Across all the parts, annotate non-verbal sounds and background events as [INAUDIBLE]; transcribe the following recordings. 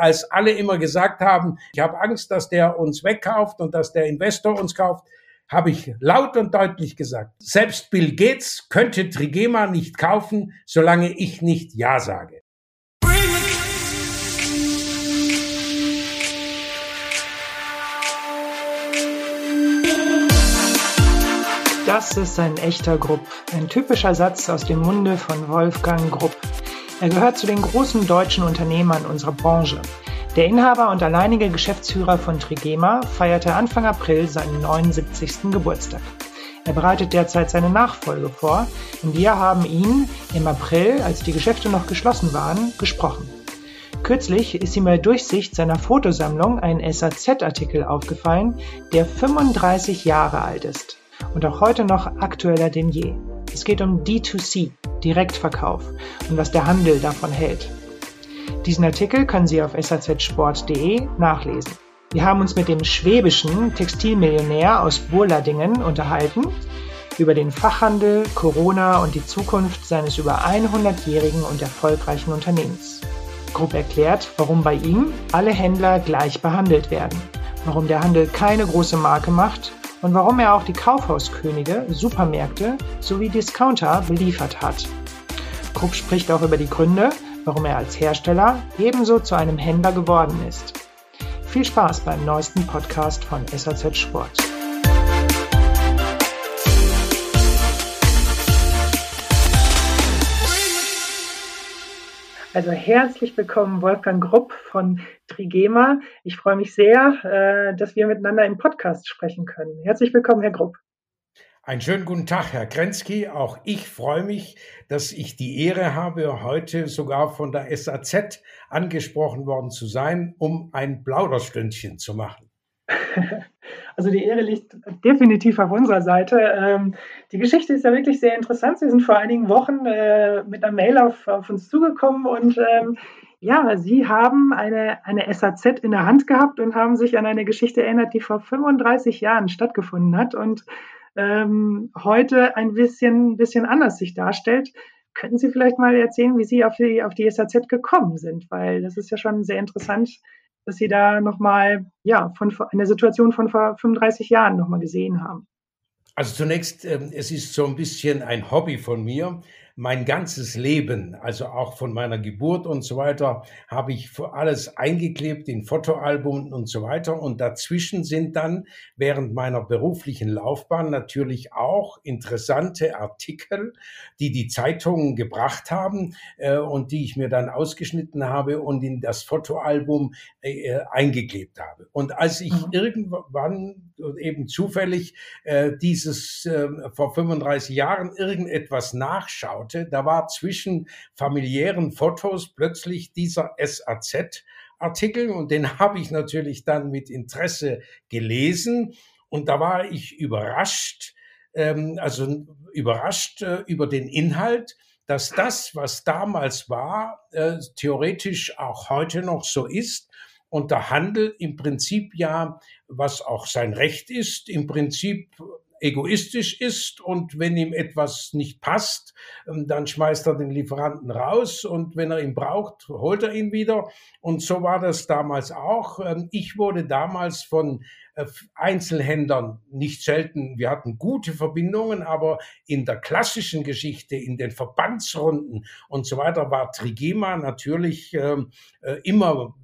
als alle immer gesagt haben, ich habe Angst, dass der uns wegkauft und dass der Investor uns kauft, habe ich laut und deutlich gesagt, selbst Bill Gates könnte Trigema nicht kaufen, solange ich nicht Ja sage. Das ist ein echter Grupp, ein typischer Satz aus dem Munde von Wolfgang Grupp. Er gehört zu den großen deutschen Unternehmern unserer Branche. Der Inhaber und alleinige Geschäftsführer von Trigema feierte Anfang April seinen 79. Geburtstag. Er bereitet derzeit seine Nachfolge vor und wir haben ihn im April, als die Geschäfte noch geschlossen waren, gesprochen. Kürzlich ist ihm bei Durchsicht seiner Fotosammlung ein SAZ-Artikel aufgefallen, der 35 Jahre alt ist und auch heute noch aktueller denn je. Es geht um D2C, Direktverkauf und was der Handel davon hält. Diesen Artikel können Sie auf sazsport.de nachlesen. Wir haben uns mit dem schwäbischen Textilmillionär aus Burladingen unterhalten über den Fachhandel, Corona und die Zukunft seines über 100-jährigen und erfolgreichen Unternehmens. Grupp erklärt, warum bei ihm alle Händler gleich behandelt werden, warum der Handel keine große Marke macht und warum er auch die Kaufhauskönige, Supermärkte sowie Discounter beliefert hat. Krupp spricht auch über die Gründe, warum er als Hersteller ebenso zu einem Händler geworden ist. Viel Spaß beim neuesten Podcast von SAZ Sport. Also herzlich willkommen, Wolfgang Grupp von Trigema. Ich freue mich sehr, äh, dass wir miteinander im Podcast sprechen können. Herzlich willkommen, Herr Grupp. Einen schönen guten Tag, Herr Krenzki. Auch ich freue mich, dass ich die Ehre habe, heute sogar von der SAZ angesprochen worden zu sein, um ein Plauderstündchen zu machen. [LAUGHS] Also die Ehre liegt definitiv auf unserer Seite. Die Geschichte ist ja wirklich sehr interessant. Sie sind vor einigen Wochen äh, mit einer Mail auf, auf uns zugekommen und ähm, ja, Sie haben eine, eine SAZ in der Hand gehabt und haben sich an eine Geschichte erinnert, die vor 35 Jahren stattgefunden hat und ähm, heute ein bisschen, bisschen anders sich darstellt. Könnten Sie vielleicht mal erzählen, wie Sie auf die, auf die SAZ gekommen sind? Weil das ist ja schon sehr interessant, dass Sie da nochmal, ja, von eine Situation von vor 35 Jahren nochmal gesehen haben. Also zunächst, ähm, es ist so ein bisschen ein Hobby von mir mein ganzes Leben, also auch von meiner Geburt und so weiter, habe ich alles eingeklebt in Fotoalbum und so weiter. Und dazwischen sind dann während meiner beruflichen Laufbahn natürlich auch interessante Artikel, die die Zeitungen gebracht haben äh, und die ich mir dann ausgeschnitten habe und in das Fotoalbum äh, eingeklebt habe. Und als ich mhm. irgendwann eben zufällig äh, dieses äh, vor 35 Jahren irgendetwas nachschaute, schaute, da war zwischen familiären Fotos plötzlich dieser SAZ Artikel und den [LAUGHS] habe ich natürlich dann mit Interesse gelesen und da war ich überrascht, ähm, also überrascht äh, über den Inhalt, dass das, was damals war, äh, theoretisch auch heute noch so ist und der Handel im Prinzip ja, was auch sein Recht ist, im Prinzip egoistisch ist und wenn ihm etwas nicht passt, ähm, dann schmeißt er den Lieferanten raus und wenn er ihn braucht, holt er ihn wieder. Und so war das damals auch. Ähm, ich wurde damals von äh, Einzelhändlern nicht selten, wir hatten gute Verbindungen, aber in der klassischen Geschichte, in den Verbandsrunden und so weiter war Trigema natürlich ähm, äh, immer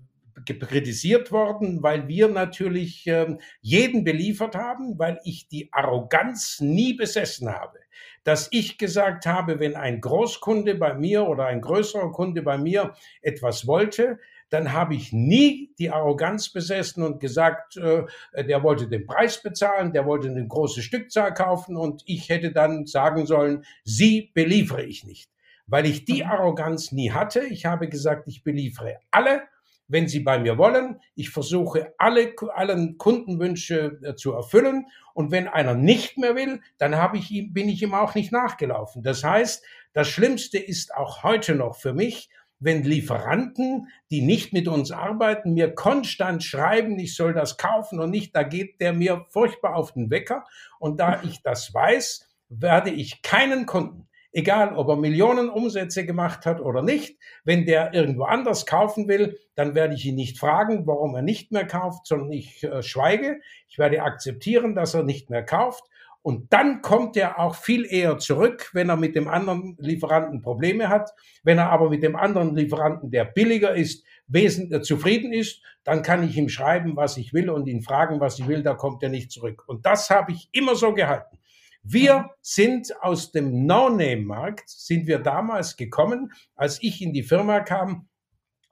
kritisiert worden, weil wir natürlich ähm, jeden beliefert haben, weil ich die Arroganz nie besessen habe. Dass ich gesagt habe, wenn ein Großkunde bei mir oder ein größerer Kunde bei mir etwas wollte, dann habe ich nie die Arroganz besessen und gesagt, äh, der wollte den Preis bezahlen, der wollte eine große Stückzahl kaufen und ich hätte dann sagen sollen, sie beliefere ich nicht. Weil ich die mhm. Arroganz nie hatte. Ich habe gesagt, ich beliefere alle wenn Sie bei mir wollen. Ich versuche alle, allen Kundenwünsche äh, zu erfüllen. Und wenn einer nicht mehr will, dann habe ich ihm, bin ich ihm auch nicht nachgelaufen. Das heißt, das Schlimmste ist auch heute noch für mich, wenn Lieferanten, die nicht mit uns arbeiten, mir konstant schreiben, ich soll das kaufen und nicht, da geht der mir furchtbar auf den Wecker. Und da ich das weiß, werde ich keinen Kunden Egal, ob er Millionen Umsätze gemacht hat oder nicht. Wenn der irgendwo anders kaufen will, dann werde ich ihn nicht fragen, warum er nicht mehr kauft, sondern ich äh, schweige. Ich werde akzeptieren, dass er nicht mehr kauft. Und dann kommt er auch viel eher zurück, wenn er mit dem anderen Lieferanten Probleme hat. Wenn er aber mit dem anderen Lieferanten, der billiger ist, wesentlich äh, zufrieden ist, dann kann ich ihm schreiben, was ich will und ihn fragen, was ich will, da kommt er nicht zurück. Und das habe ich immer so gehalten. Wir sind aus dem No-Name-Markt, sind wir damals gekommen, als ich in die Firma kam,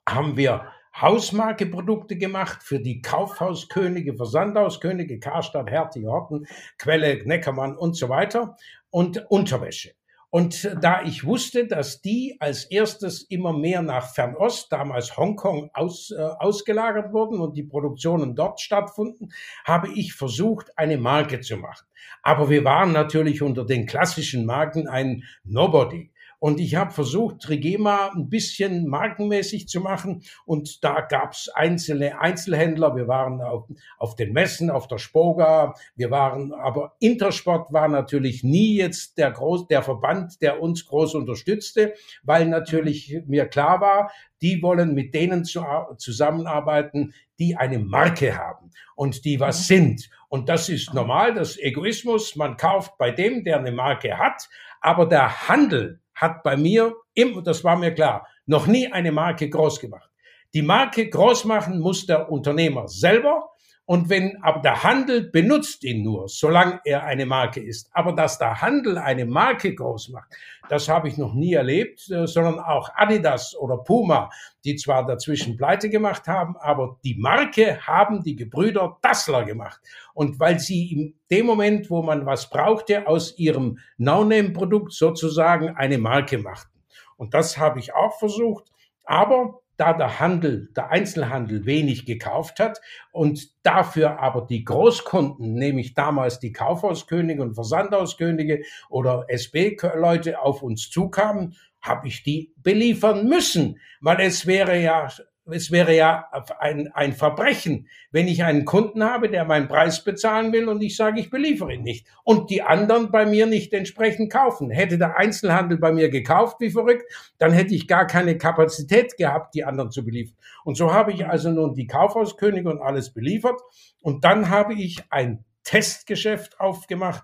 haben wir Hausmarke-Produkte gemacht für die Kaufhauskönige, Versandhauskönige, Karstadt, Hertie, Horten, Quelle, Neckermann und so weiter und Unterwäsche. Und da ich wusste, dass die als erstes immer mehr nach Fernost, damals Hongkong, aus, äh, ausgelagert wurden und die Produktionen dort stattfanden, habe ich versucht, eine Marke zu machen. Aber wir waren natürlich unter den klassischen Marken ein Nobody. Und ich habe versucht, Trigema ein bisschen markenmäßig zu machen. Und da gab's einzelne Einzelhändler. Wir waren auf, auf den Messen, auf der Spoga. Wir waren, aber Intersport war natürlich nie jetzt der, Groß, der Verband, der uns groß unterstützte, weil natürlich mir klar war, die wollen mit denen zu, zusammenarbeiten, die eine Marke haben und die was mhm. sind. Und das ist normal, das Egoismus. Man kauft bei dem, der eine Marke hat, aber der Handel hat bei mir, das war mir klar, noch nie eine Marke groß gemacht. Die Marke groß machen muss der Unternehmer selber. Und wenn, aber der Handel benutzt ihn nur, solange er eine Marke ist. Aber dass der Handel eine Marke groß macht, das habe ich noch nie erlebt, äh, sondern auch Adidas oder Puma, die zwar dazwischen pleite gemacht haben, aber die Marke haben die Gebrüder Dassler gemacht. Und weil sie in dem Moment, wo man was brauchte, aus ihrem No-Name-Produkt sozusagen eine Marke machten. Und das habe ich auch versucht. Aber da der Handel, der Einzelhandel wenig gekauft hat und dafür aber die Großkunden, nämlich damals die Kaufhauskönige und Versandhauskönige oder SB-Leute auf uns zukamen, habe ich die beliefern müssen, weil es wäre ja es wäre ja ein, ein Verbrechen, wenn ich einen Kunden habe, der meinen Preis bezahlen will und ich sage, ich beliefere ihn nicht. Und die anderen bei mir nicht entsprechend kaufen. Hätte der Einzelhandel bei mir gekauft wie verrückt, dann hätte ich gar keine Kapazität gehabt, die anderen zu beliefern. Und so habe ich also nun die Kaufhauskönige und alles beliefert. Und dann habe ich ein Testgeschäft aufgemacht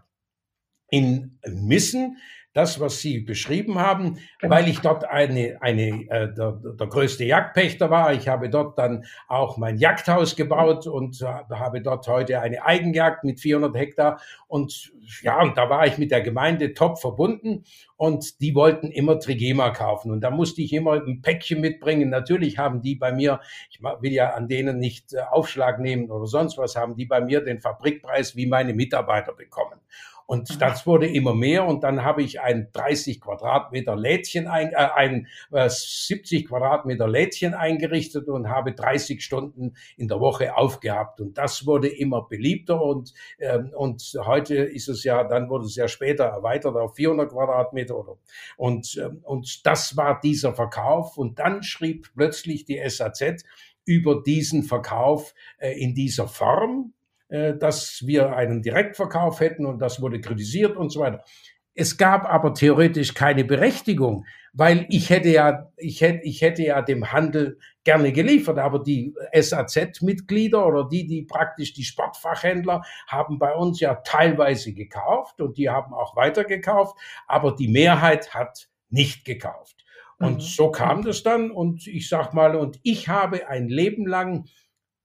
in Missen das, was Sie beschrieben haben, genau. weil ich dort eine, eine äh, der, der größte Jagdpächter war. Ich habe dort dann auch mein Jagdhaus gebaut und äh, habe dort heute eine Eigenjagd mit 400 Hektar. Und ja, und da war ich mit der Gemeinde top verbunden und die wollten immer Trigema kaufen. Und da musste ich immer ein Päckchen mitbringen. Natürlich haben die bei mir, ich will ja an denen nicht äh, Aufschlag nehmen oder sonst was, haben die bei mir den Fabrikpreis wie meine Mitarbeiter bekommen. Und das wurde immer mehr und dann habe ich ein 30 Quadratmeter Lädchen, ein, äh, ein äh, 70 Quadratmeter Lädchen eingerichtet und habe 30 Stunden in der Woche aufgehabt. Und das wurde immer beliebter und, ähm, und heute ist es ja, dann wurde es ja später erweitert auf 400 Quadratmeter oder, und, ähm, und das war dieser Verkauf. Und dann schrieb plötzlich die SAZ, über diesen Verkauf äh, in dieser Form, dass wir einen Direktverkauf hätten und das wurde kritisiert und so weiter. Es gab aber theoretisch keine Berechtigung, weil ich hätte ja, ich hätte, ich hätte ja dem Handel gerne geliefert, aber die SAZ-Mitglieder oder die, die praktisch die Sportfachhändler haben bei uns ja teilweise gekauft und die haben auch weitergekauft, aber die Mehrheit hat nicht gekauft. Und mhm. so kam das dann und ich sag mal, und ich habe ein Leben lang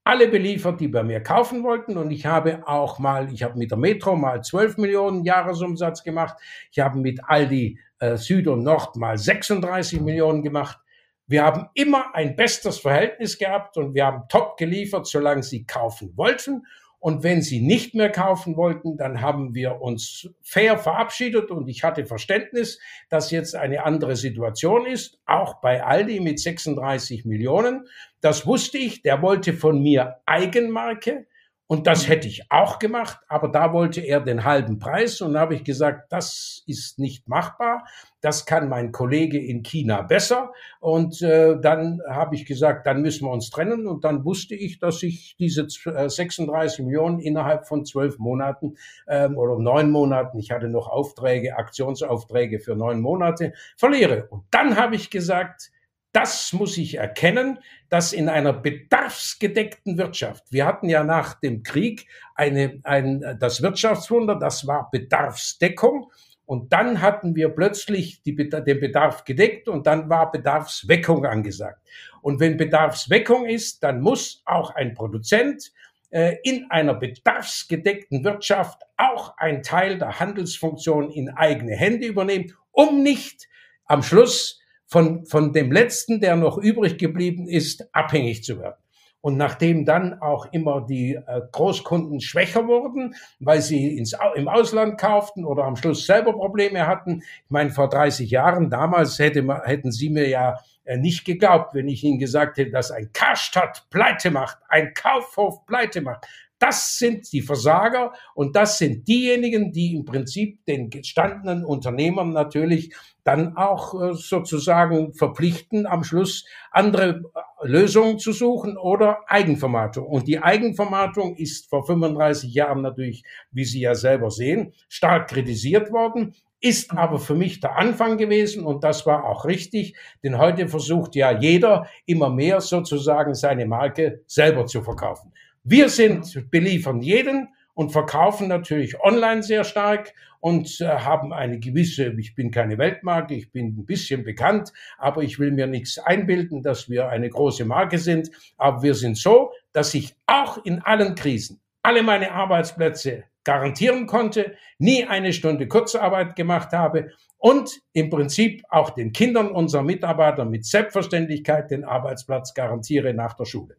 alle beliefert, die bei mir kaufen wollten. Und ich habe auch mal, ich habe mit der Metro mal 12 Millionen Jahresumsatz gemacht. Ich habe mit Aldi äh, Süd und Nord mal 36 Millionen gemacht. Wir haben immer ein bestes Verhältnis gehabt und wir haben top geliefert, solange sie kaufen wollten. Und wenn sie nicht mehr kaufen wollten, dann haben wir uns fair verabschiedet und ich hatte Verständnis, dass jetzt eine andere Situation ist, auch bei Aldi mit 36 Millionen. Das wusste ich, der wollte von mir Eigenmarke Und das hätte ich auch gemacht, aber da wollte er den halben Preis und da habe ich gesagt, das ist nicht machbar. Das kann mein Kollege in China besser. Und äh, dann habe ich gesagt, dann müssen wir uns trennen. Und dann wusste ich, dass ich diese 36 äh, Millionen innerhalb von zwölf Monaten ähm, oder neun Monaten, ich hatte noch Aufträge, Aktionsaufträge für neun Monate, verliere. Und dann habe ich gesagt, das muss ich erkennen, dass in einer bedarfsgedeckten Wirtschaft, wir hatten ja nach dem Krieg eine, ein, das Wirtschaftswunder, das war Bedarfsdeckung. Und dann hatten wir plötzlich die, den Bedarf gedeckt und dann war Bedarfsweckung angesagt. Und wenn Bedarfsweckung ist, dann muss auch ein Produzent äh, in einer bedarfsgedeckten Wirtschaft auch ein Teil der Handelsfunktion in eigene Hände übernehmen, um nicht am Schluss von, von dem letzten, der noch übrig geblieben ist, abhängig zu werden. Und nachdem dann auch immer die äh, Großkunden schwächer wurden, weil sie ins, im Ausland kauften oder am Schluss selber Probleme hatten, ich meine, vor 30 Jahren, damals hätte, hätten sie mir ja äh, nicht geglaubt, wenn ich ihnen gesagt hätte, dass ein Karstadt pleite macht, ein Kaufhof pleite macht. Das sind die Versager und das sind diejenigen, die im Prinzip den gestandenen Unternehmern natürlich dann auch äh, sozusagen verpflichten, am Schluss andere äh, Lösungen zu suchen oder Eigenvermarktung. Und die Eigenvermarktung ist vor 35 Jahren natürlich, wie Sie ja selber sehen, stark kritisiert worden ist aber für mich der Anfang gewesen und das war auch richtig, denn heute versucht ja jeder immer mehr sozusagen seine Marke selber zu verkaufen. Wir sind, beliefern jeden und verkaufen natürlich online sehr stark und äh, haben eine gewisse, ich bin keine Weltmarke, ich bin ein bisschen bekannt, aber ich will mir nichts einbilden, dass wir eine große Marke sind. Aber wir sind so, dass ich auch in allen Krisen alle meine Arbeitsplätze garantieren konnte, nie eine Stunde Kurzarbeit gemacht habe und im Prinzip auch den Kindern unserer Mitarbeiter mit Selbstverständlichkeit den Arbeitsplatz garantiere nach der Schule.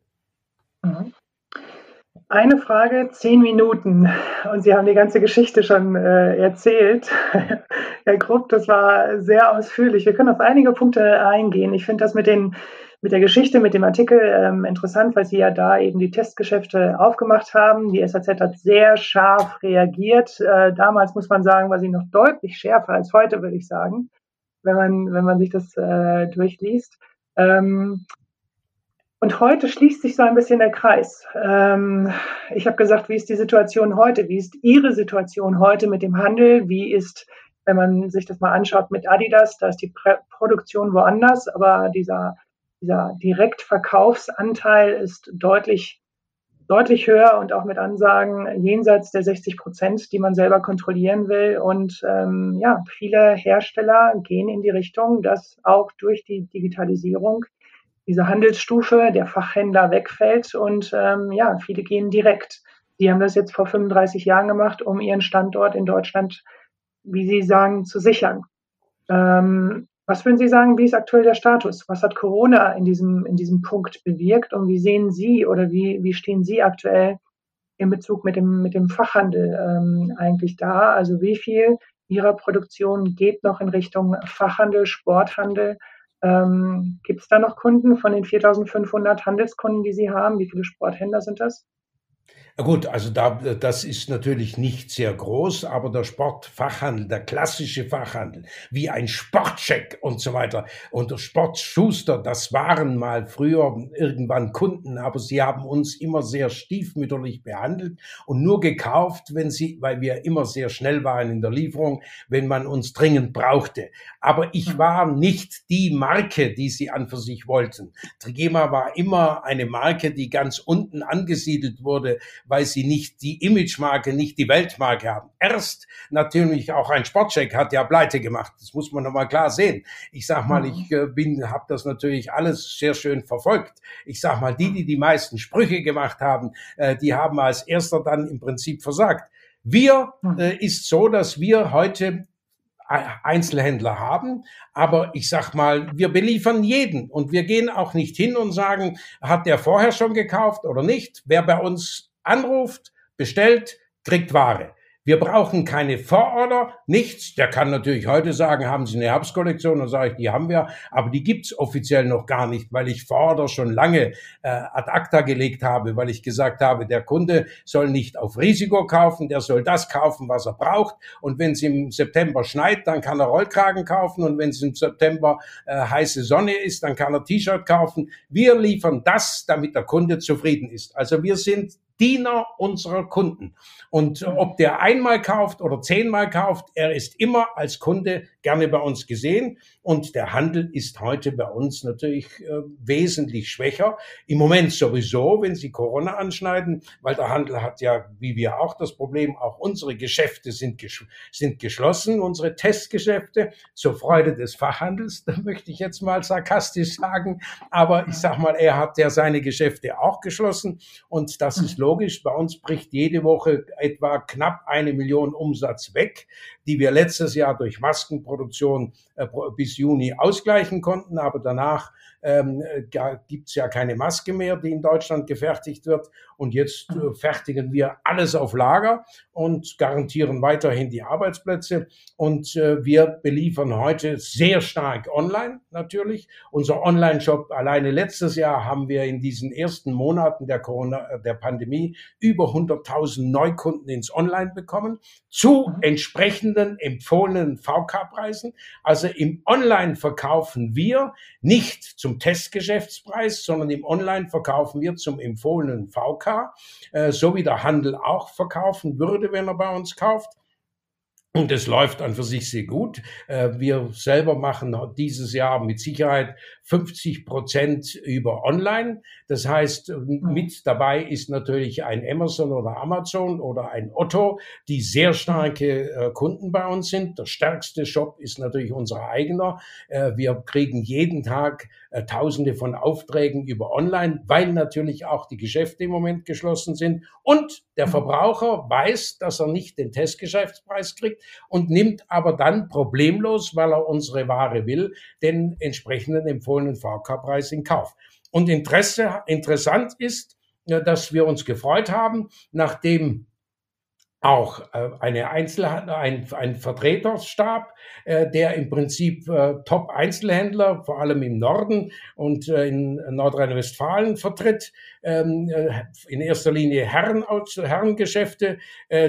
Mhm. Eine Frage, zehn Minuten. Und Sie haben die ganze Geschichte schon äh, erzählt. [LAUGHS] Herr Grupp, das war sehr ausführlich. Wir können auf einige Punkte eingehen. Ich finde das mit, den, mit der Geschichte, mit dem Artikel ähm, interessant, weil Sie ja da eben die Testgeschäfte aufgemacht haben. Die SAZ hat sehr scharf reagiert. Äh, damals muss man sagen, war sie noch deutlich schärfer als heute, würde ich sagen, wenn man, wenn man sich das äh, durchliest. Ähm, und heute schließt sich so ein bisschen der Kreis. Ähm, ich habe gesagt, wie ist die Situation heute? Wie ist Ihre Situation heute mit dem Handel? Wie ist, wenn man sich das mal anschaut mit Adidas, da ist die Prä Produktion woanders, aber dieser, dieser Direktverkaufsanteil ist deutlich, deutlich höher und auch mit Ansagen jenseits der 60 Prozent, die man selber kontrollieren will. Und ähm, ja, viele Hersteller gehen in die Richtung, dass auch durch die Digitalisierung diese Handelsstufe der Fachhändler wegfällt und ähm, ja, viele gehen direkt. Die haben das jetzt vor 35 Jahren gemacht, um ihren Standort in Deutschland, wie Sie sagen, zu sichern. Ähm, was würden Sie sagen, wie ist aktuell der Status? Was hat Corona in diesem, in diesem Punkt bewirkt und wie sehen Sie oder wie, wie stehen Sie aktuell in Bezug mit dem, mit dem Fachhandel ähm, eigentlich da? Also wie viel Ihrer Produktion geht noch in Richtung Fachhandel, Sporthandel? Ähm, Gibt es da noch Kunden von den 4500 Handelskunden, die Sie haben? Wie viele Sporthändler sind das? Ja gut, also da, das ist natürlich nicht sehr groß, aber der Sportfachhandel, der klassische Fachhandel, wie ein Sportcheck und so weiter und der Sportschuster, das waren mal früher irgendwann Kunden, aber sie haben uns immer sehr stiefmütterlich behandelt und nur gekauft, wenn sie, weil wir immer sehr schnell waren in der Lieferung, wenn man uns dringend brauchte. Aber ich hm. war nicht die Marke, die sie an für sich wollten. Trigema war immer eine Marke, die ganz unten angesiedelt wurde, weil sie nicht die Imagemarke, nicht die Weltmarke haben. Erst natürlich auch ein Sportcheck hat ja pleite gemacht. Das muss man nochmal klar sehen. Ich sag mal, ich äh, bin, habe das natürlich alles sehr schön verfolgt. Ich sag mal, die, die die meisten Sprüche gemacht haben, äh, die haben als erster dann im Prinzip versagt. Wir äh, ist so, dass wir heute Einzelhändler haben. Aber ich sag mal, wir beliefern jeden und wir gehen auch nicht hin und sagen, hat der vorher schon gekauft oder nicht? Wer bei uns anruft, bestellt, kriegt Ware. Wir brauchen keine Vororder, nichts. Der kann natürlich heute sagen, haben Sie eine Herbstkollektion? Dann sage ich, die haben wir, aber die gibt's offiziell noch gar nicht, weil ich Vororder schon lange äh, ad acta gelegt habe, weil ich gesagt habe, der Kunde soll nicht auf Risiko kaufen, der soll das kaufen, was er braucht. Und wenn es im September schneit, dann kann er Rollkragen kaufen und wenn es im September äh, heiße Sonne ist, dann kann er T-Shirt kaufen. Wir liefern das, damit der Kunde zufrieden ist. Also wir sind Diener unserer Kunden. Und ob der einmal kauft oder zehnmal kauft, er ist immer als Kunde gerne bei uns gesehen. Und der Handel ist heute bei uns natürlich äh, wesentlich schwächer. Im Moment sowieso, wenn Sie Corona anschneiden, weil der Handel hat ja, wie wir auch, das Problem, auch unsere Geschäfte sind, ges sind geschlossen, unsere Testgeschäfte zur Freude des Fachhandels, [LAUGHS] da möchte ich jetzt mal sarkastisch sagen. Aber ich sag mal, er hat ja seine Geschäfte auch geschlossen. Und das ist logisch. Bei uns bricht jede Woche etwa knapp eine Million Umsatz weg, die wir letztes Jahr durch Maskenproduktion bis Juni ausgleichen konnten. Aber danach ähm, gibt es ja keine Maske mehr, die in Deutschland gefertigt wird. Und jetzt äh, fertigen wir alles auf Lager und garantieren weiterhin die Arbeitsplätze. Und äh, wir beliefern heute sehr stark online natürlich. Unser Online-Shop alleine letztes Jahr haben wir in diesen ersten Monaten der Corona, äh, der Pandemie über 100.000 Neukunden ins Online bekommen zu mhm. entsprechenden empfohlenen VK-Preisen. Also im Online verkaufen wir nicht zum Testgeschäftspreis, sondern im Online verkaufen wir zum empfohlenen VK, äh, so wie der Handel auch verkaufen würde, wenn er bei uns kauft. Und es läuft an für sich sehr gut. Äh, wir selber machen dieses Jahr mit Sicherheit 50 Prozent über Online. Das heißt, mit dabei ist natürlich ein Amazon oder Amazon oder ein Otto, die sehr starke äh, Kunden bei uns sind. Der stärkste Shop ist natürlich unser eigener. Äh, wir kriegen jeden Tag Tausende von Aufträgen über Online, weil natürlich auch die Geschäfte im Moment geschlossen sind. Und der Verbraucher weiß, dass er nicht den Testgeschäftspreis kriegt und nimmt aber dann problemlos, weil er unsere Ware will, den entsprechenden empfohlenen VK-Preis in Kauf. Und Interesse, interessant ist, dass wir uns gefreut haben, nachdem auch äh, eine Einzelhandel, ein, ein Vertreterstab, äh, der im Prinzip äh, Top-Einzelhändler, vor allem im Norden und in Nordrhein-Westfalen vertritt, ähm, in erster Linie Herren, Herrengeschäfte,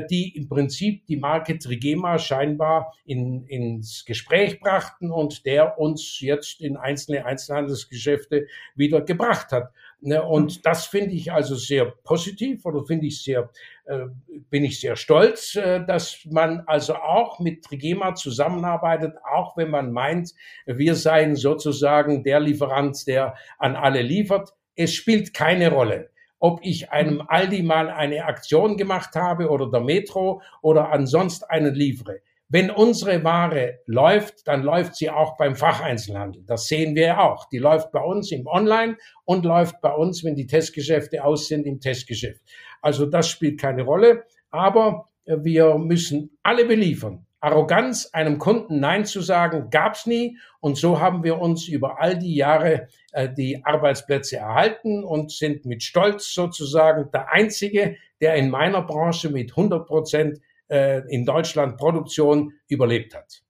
die im Prinzip die Marke Trigema scheinbar in, ins Gespräch brachten und der uns jetzt in einzelne Einzelhandelsgeschäfte wieder gebracht hat. Ne, und das finde ich also sehr positiv oder finde ich sehr, äh, bin ich sehr stolz, äh, dass man also auch mit Trigema zusammenarbeitet, auch wenn man meint, wir seien sozusagen der Lieferant, der an alle liefert. Es spielt keine Rolle ob ich einem Aldi mal eine Aktion gemacht habe oder der Metro oder ansonsten einen liefere. Wenn unsere Ware läuft, dann läuft sie auch beim Facheinzelhandel. Das sehen wir auch. Die läuft bei uns im Online und läuft bei uns, wenn die Testgeschäfte aus sind, im Testgeschäft. Also das spielt keine Rolle. Aber wir müssen alle beliefern. Arroganz, einem Kunden Nein zu sagen, gab's nie. Und so haben wir uns über all die Jahre äh, die Arbeitsplätze erhalten und sind mit Stolz sozusagen der Einzige, der in meiner Branche mit 100 Prozent äh, in Deutschland Produktion überlebt hat.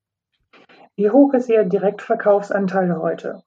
Wie hoch ist Ihr Direktverkaufsanteil heute?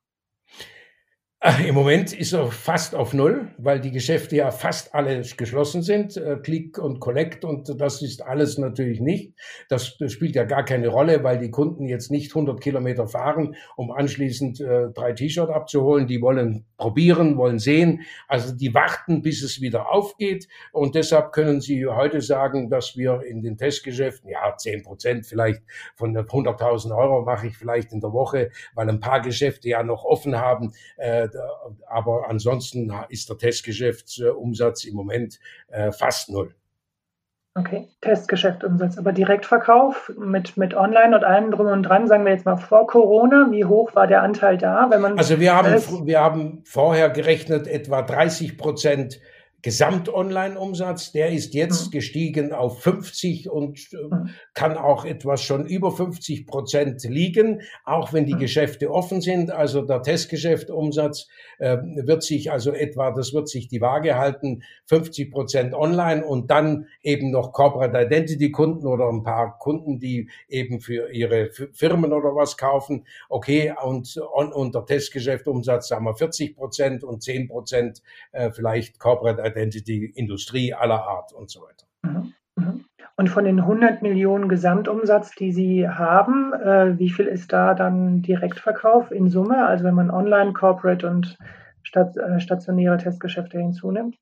Im Moment ist er fast auf Null, weil die Geschäfte ja fast alle geschlossen sind. Äh, Click und Collect und das ist alles natürlich nicht. Das spielt ja gar keine Rolle, weil die Kunden jetzt nicht 100 Kilometer fahren, um anschließend äh, drei T-Shirt abzuholen. Die wollen probieren, wollen sehen. Also die warten, bis es wieder aufgeht. Und deshalb können Sie heute sagen, dass wir in den Testgeschäften, ja, 10 Prozent vielleicht von 100.000 Euro mache ich vielleicht in der Woche, weil ein paar Geschäfte ja noch offen haben äh, aber ansonsten ist der Testgeschäftsumsatz im Moment äh, fast null. Okay, Testgeschäftsumsatz, aber Direktverkauf mit, mit Online und allem drum und dran, sagen wir jetzt mal vor Corona, wie hoch war der Anteil da? Wenn man also wir haben, wir haben vorher gerechnet etwa 30 Prozent Gesamt-Online-Umsatz, der ist jetzt mhm. gestiegen auf 50 und äh, mhm. kann auch etwas schon über 50 Prozent liegen, auch wenn die mhm. Geschäfte offen sind. Also der Testgeschäftumsatz äh, wird sich also etwa, das wird sich die Waage halten, 50 Prozent online und dann eben noch Corporate Identity Kunden oder ein paar Kunden, die eben für ihre Firmen oder was kaufen. Okay, und, und, und der Testgeschäftumsatz sagen wir 40 Prozent und 10 Prozent äh, vielleicht Corporate Identity, Industrie aller Art und so weiter. Mhm, mhm. Und von den 100 Millionen Gesamtumsatz, die Sie haben, äh, wie viel ist da dann Direktverkauf in Summe? Also wenn man Online, Corporate und äh, stationäre Testgeschäfte hinzunimmt?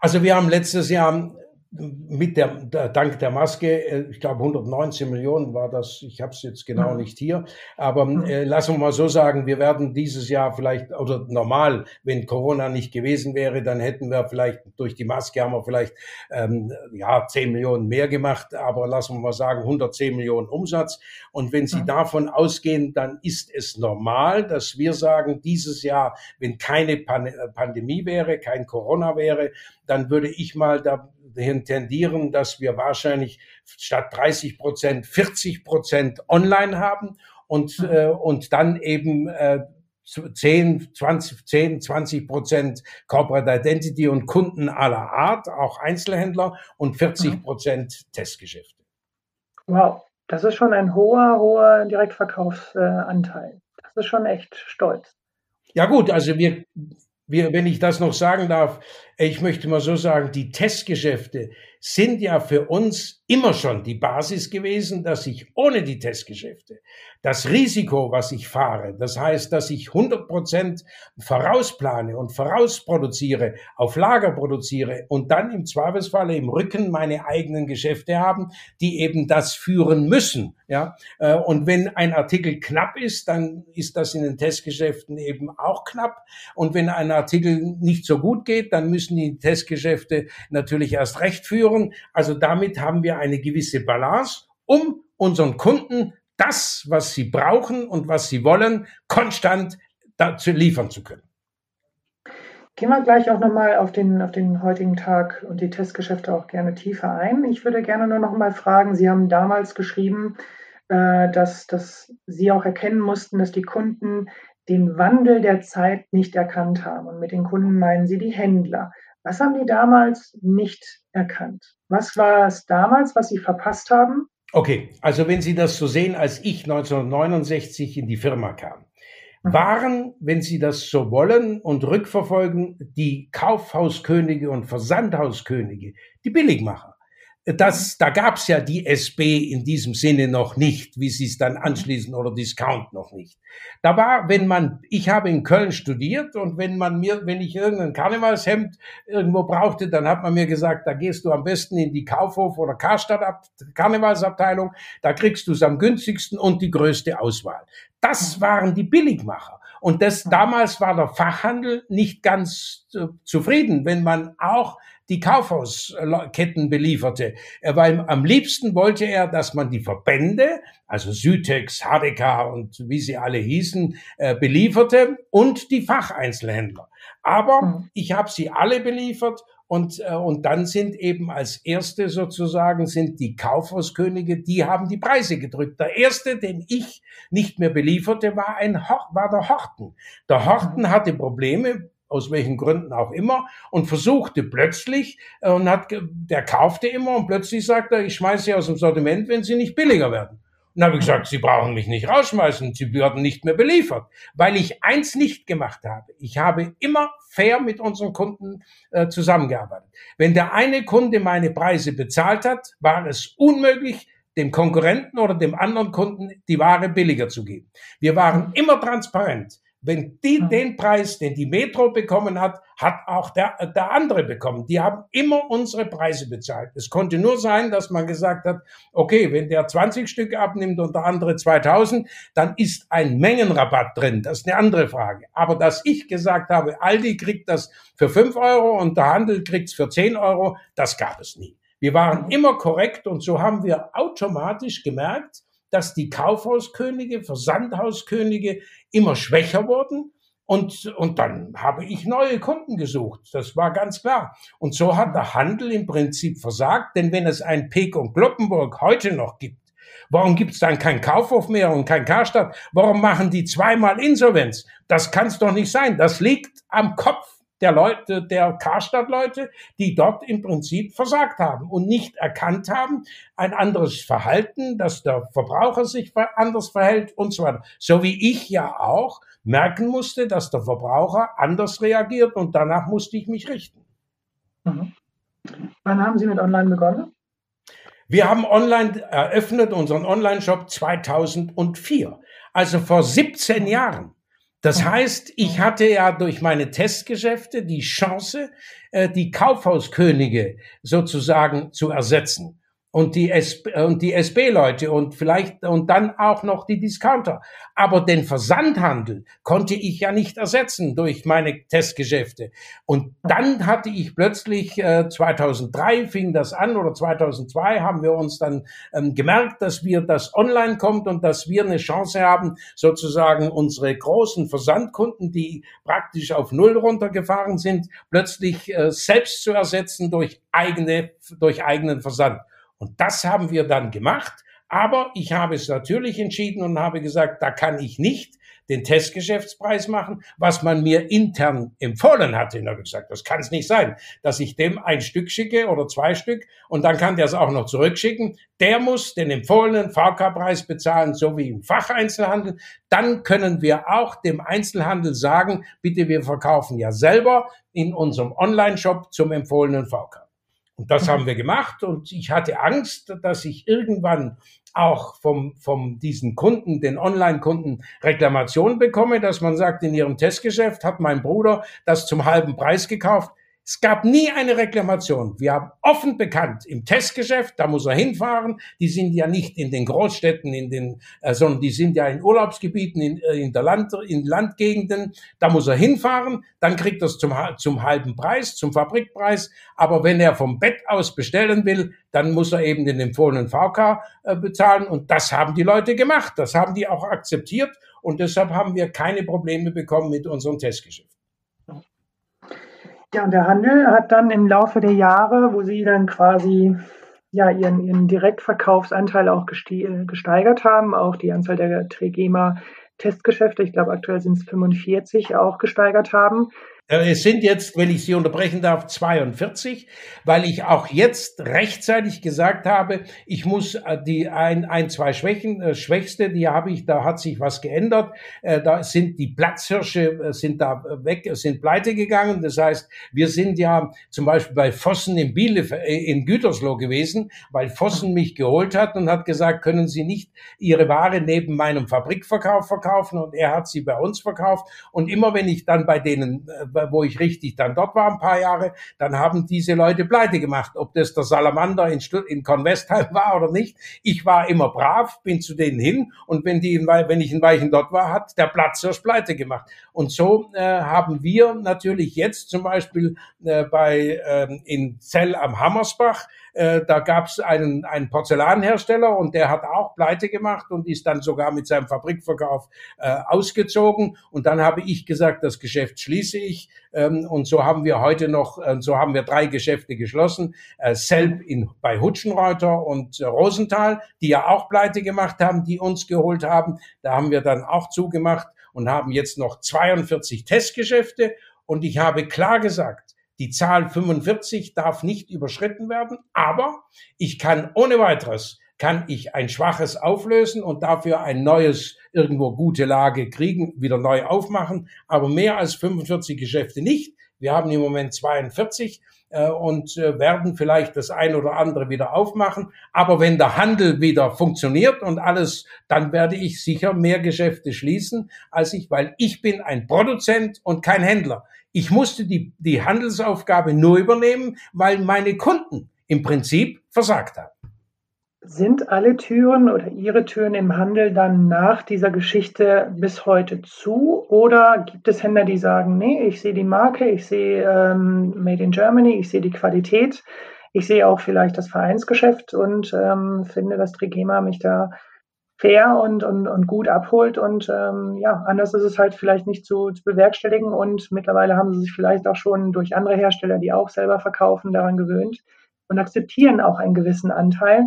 Also wir haben letztes Jahr mit der, dank der Maske, äh, ich glaube 119 Millionen war das, ich habe es jetzt genau mhm. nicht hier, aber mhm. äh, lassen wir mal so sagen, wir werden dieses Jahr vielleicht, oder normal, wenn Corona nicht gewesen wäre, dann hätten wir vielleicht durch die Maske haben wir vielleicht ähm, ja 10 Millionen mehr gemacht, aber lassen wir mal sagen 110 Millionen Umsatz. Und wenn Sie mhm. davon ausgehen, dann ist es normal, dass wir sagen, dieses Jahr, wenn keine Pan Pandemie wäre, kein Corona wäre, dann würde ich mal da dahin tendieren, dass wir wahrscheinlich statt 30 Prozent 40 Prozent online haben und, mhm. äh, und dann eben äh, 10, 20, 10, 20 Prozent Corporate Identity und Kunden aller Art, auch Einzelhändler und 40 mhm. Prozent mhm. Testgeschäfte. Wow, das ist schon ein hoher, hoher Direktverkaufsanteil. das ist schon echt stolz. Ja gut, also wir, wir, wenn ich das noch sagen darf, ich möchte mal so sagen, die Testgeschäfte sind ja für uns immer schon die Basis gewesen, dass ich ohne die Testgeschäfte das Risiko, was ich fahre, das heißt, dass ich 100 Prozent vorausplane und vorausproduziere, auf Lager produziere und dann im Zweifelsfall im Rücken meine eigenen Geschäfte haben, die eben das führen müssen. Ja, äh, und wenn ein Artikel knapp ist, dann ist das in den Testgeschäften eben auch knapp. Und wenn ein Artikel nicht so gut geht, dann müssen die Testgeschäfte natürlich erst recht führen. Also damit haben wir eine gewisse Balance, um unseren Kunden das, was sie brauchen und was sie wollen, konstant dazu liefern zu können. Gehen wir gleich auch nochmal auf den, auf den heutigen Tag und die Testgeschäfte auch gerne tiefer ein. Ich würde gerne nur noch mal fragen, Sie haben damals geschrieben, äh, dass, dass Sie auch erkennen mussten, dass die Kunden den Wandel der Zeit nicht erkannt haben. Und mit den Kunden meinen Sie die Händler. Was haben die damals nicht erkannt? Was war es damals, was Sie verpasst haben? Okay, also wenn Sie das so sehen, als ich 1969 in die Firma kam, mhm. waren, wenn Sie das so wollen und rückverfolgen, die Kaufhauskönige und Versandhauskönige, die Billigmacher das, da gab's ja die SB in diesem Sinne noch nicht, wie sie es dann anschließen oder Discount noch nicht. Da war, wenn man, ich habe in Köln studiert und wenn man mir, wenn ich irgendein Karnevalshemd irgendwo brauchte, dann hat man mir gesagt, da gehst du am besten in die Kaufhof oder Karstadt Karnevalsabteilung, da kriegst du es am günstigsten und die größte Auswahl. Das waren die Billigmacher. Und das damals war der Fachhandel nicht ganz äh, zufrieden, wenn man auch die Kaufhausketten belieferte. Weil am liebsten wollte er, dass man die Verbände, also Sütex, HDK und wie sie alle hießen, äh, belieferte und die Facheinzelhändler. Aber mhm. ich habe sie alle beliefert und, äh, und dann sind eben als erste sozusagen sind die Kaufhauskönige, die haben die Preise gedrückt. Der erste, den ich nicht mehr belieferte, war ein war der Horten. Der Horten mhm. hatte Probleme aus welchen Gründen auch immer, und versuchte plötzlich äh, und hat, der kaufte immer und plötzlich sagt er, ich schmeiße sie aus dem Sortiment, wenn sie nicht billiger werden. Und dann habe ich gesagt, Sie brauchen mich nicht rausschmeißen, Sie werden nicht mehr beliefert, weil ich eins nicht gemacht habe. Ich habe immer fair mit unseren Kunden äh, zusammengearbeitet. Wenn der eine Kunde meine Preise bezahlt hat, war es unmöglich, dem Konkurrenten oder dem anderen Kunden die Ware billiger zu geben. Wir waren immer transparent. Wenn die hm. den Preis, den die Metro bekommen hat, hat auch der, der andere bekommen. Die haben immer unsere Preise bezahlt. Es konnte nur sein, dass man gesagt hat, okay, wenn der 20 Stück abnimmt und der andere 2000, dann ist ein Mengenrabatt drin. Das ist eine andere Frage. Aber dass ich gesagt habe, Aldi kriegt das für 5 Euro und der Handel kriegt es für 10 Euro, das gab es nie. Wir waren immer korrekt und so haben wir automatisch gemerkt, dass die Kaufhauskönige, Versandhauskönige immer schwächer wurden Und, und dann habe ich neue Kunden gesucht. Das war ganz klar. Und so hat der Handel im Prinzip versagt, denn wenn es ein Peek und Kloppenburg heute noch gibt, Warum gibt es dann kein Kaufhof mehr und kein Karstadt? Warum machen die zweimal Insolvenz? Das kann es doch nicht sein. Das liegt am Kopf der Leute, der Karstadt-Leute, die dort im Prinzip versagt haben und nicht erkannt haben, ein anderes Verhalten, dass der Verbraucher sich anders verhält und so weiter. So wie ich ja auch merken musste, dass der Verbraucher anders reagiert und danach musste ich mich richten. Mhm. Wann haben Sie mit Online begonnen? Wir haben online eröffnet, unseren Online-Shop 2004, also vor 17 Jahren. Das heißt, ich hatte ja durch meine Testgeschäfte die Chance, äh, die Kaufhauskönige sozusagen zu ersetzen und die, S und die SB-Leute und vielleicht und dann auch noch die Discounter. Aber den Versandhandel konnte ich ja nicht ersetzen durch meine Testgeschäfte. Und dann hatte ich plötzlich äh, 2003 fing das an oder 2002 haben wir uns dann ähm, gemerkt, dass wir das online kommt und dass wir eine Chance haben, sozusagen unsere großen Versandkunden, die praktisch auf Null runtergefahren sind, plötzlich äh, selbst zu ersetzen durch eigene durch eigenen Versand. Und das haben wir dann gemacht. Aber ich habe es natürlich entschieden und habe gesagt, da kann ich nicht den Testgeschäftspreis machen, was man mir intern empfohlen hatte. Und habe gesagt, das kann es nicht sein, dass ich dem ein Stück schicke oder zwei Stück und dann kann der es auch noch zurückschicken. Der muss den empfohlenen VK-Preis bezahlen, so wie im Facheinzelhandel. Dann können wir auch dem Einzelhandel sagen, bitte, wir verkaufen ja selber in unserem Online-Shop zum empfohlenen VK. Und das haben wir gemacht und ich hatte Angst, dass ich irgendwann auch vom, vom diesen Kunden, den Online-Kunden Reklamationen bekomme, dass man sagt, in ihrem Testgeschäft hat mein Bruder das zum halben Preis gekauft. Es gab nie eine Reklamation. Wir haben offen bekannt im Testgeschäft, da muss er hinfahren. Die sind ja nicht in den Großstädten, in den, äh, sondern die sind ja in Urlaubsgebieten, in, äh, in der Land, in Landgegenden. Da muss er hinfahren, dann kriegt er es zum, zum halben Preis, zum Fabrikpreis. Aber wenn er vom Bett aus bestellen will, dann muss er eben den empfohlenen VK äh, bezahlen. Und das haben die Leute gemacht. Das haben die auch akzeptiert. Und deshalb haben wir keine Probleme bekommen mit unserem Testgeschäft. Ja, und der Handel hat dann im Laufe der Jahre, wo sie dann quasi ja, ihren, ihren Direktverkaufsanteil auch gesteigert haben, auch die Anzahl der Trigema Testgeschäfte, ich glaube aktuell sind es 45, auch gesteigert haben, es sind jetzt, wenn ich Sie unterbrechen darf, 42, weil ich auch jetzt rechtzeitig gesagt habe, ich muss äh, die ein, ein zwei Schwächen, äh, Schwächste, die habe ich, da hat sich was geändert. Äh, da sind die Platzhirsche, äh, sind da weg, sind pleite gegangen. Das heißt, wir sind ja zum Beispiel bei Vossen in Bielefeld, in Gütersloh gewesen, weil Vossen mich geholt hat und hat gesagt, können Sie nicht Ihre Ware neben meinem Fabrikverkauf verkaufen? Und er hat sie bei uns verkauft. Und immer wenn ich dann bei denen wo ich richtig dann dort war ein paar Jahre, dann haben diese Leute pleite gemacht. Ob das der Salamander in, Stutt in Convestheim [LAUGHS] war oder nicht. Ich war immer brav, bin zu denen hin und wenn die, wenn ich in Weichen dort war, hat der Platzhirsch pleite gemacht. Und so äh, haben wir natürlich jetzt zum Beispiel äh, bei äh, in Zell am Hammersbach äh, da gab es einen, einen Porzellanhersteller und der hat auch pleite gemacht und ist dann sogar mit seinem Fabrikverkauf äh, ausgezogen. Und dann habe ich gesagt, das Geschäft schließe ich. Ähm, und so haben wir heute noch, äh, so haben wir drei Geschäfte geschlossen. Äh, Selb in, bei Hutschenreuter und äh, Rosenthal, die ja auch pleite gemacht haben, die uns geholt haben. Da haben wir dann auch zugemacht und haben jetzt noch 42 Testgeschäfte. Und ich habe klar gesagt, die Zahl 45 darf nicht überschritten werden, aber ich kann ohne weiteres kann ich ein schwaches auflösen und dafür ein neues irgendwo gute Lage kriegen, wieder neu aufmachen, aber mehr als 45 Geschäfte nicht. Wir haben im Moment 42 äh, und äh, werden vielleicht das ein oder andere wieder aufmachen. Aber wenn der Handel wieder funktioniert und alles, dann werde ich sicher mehr Geschäfte schließen als ich, weil ich bin ein Produzent und kein Händler. Ich musste die, die Handelsaufgabe nur übernehmen, weil meine Kunden im Prinzip versagt haben. Sind alle Türen oder Ihre Türen im Handel dann nach dieser Geschichte bis heute zu? Oder gibt es Händler, die sagen, nee, ich sehe die Marke, ich sehe ähm, Made in Germany, ich sehe die Qualität, ich sehe auch vielleicht das Vereinsgeschäft und ähm, finde, dass Trigema mich da fair und, und, und gut abholt. Und ähm, ja, anders ist es halt vielleicht nicht zu, zu bewerkstelligen. Und mittlerweile haben sie sich vielleicht auch schon durch andere Hersteller, die auch selber verkaufen, daran gewöhnt und akzeptieren auch einen gewissen Anteil.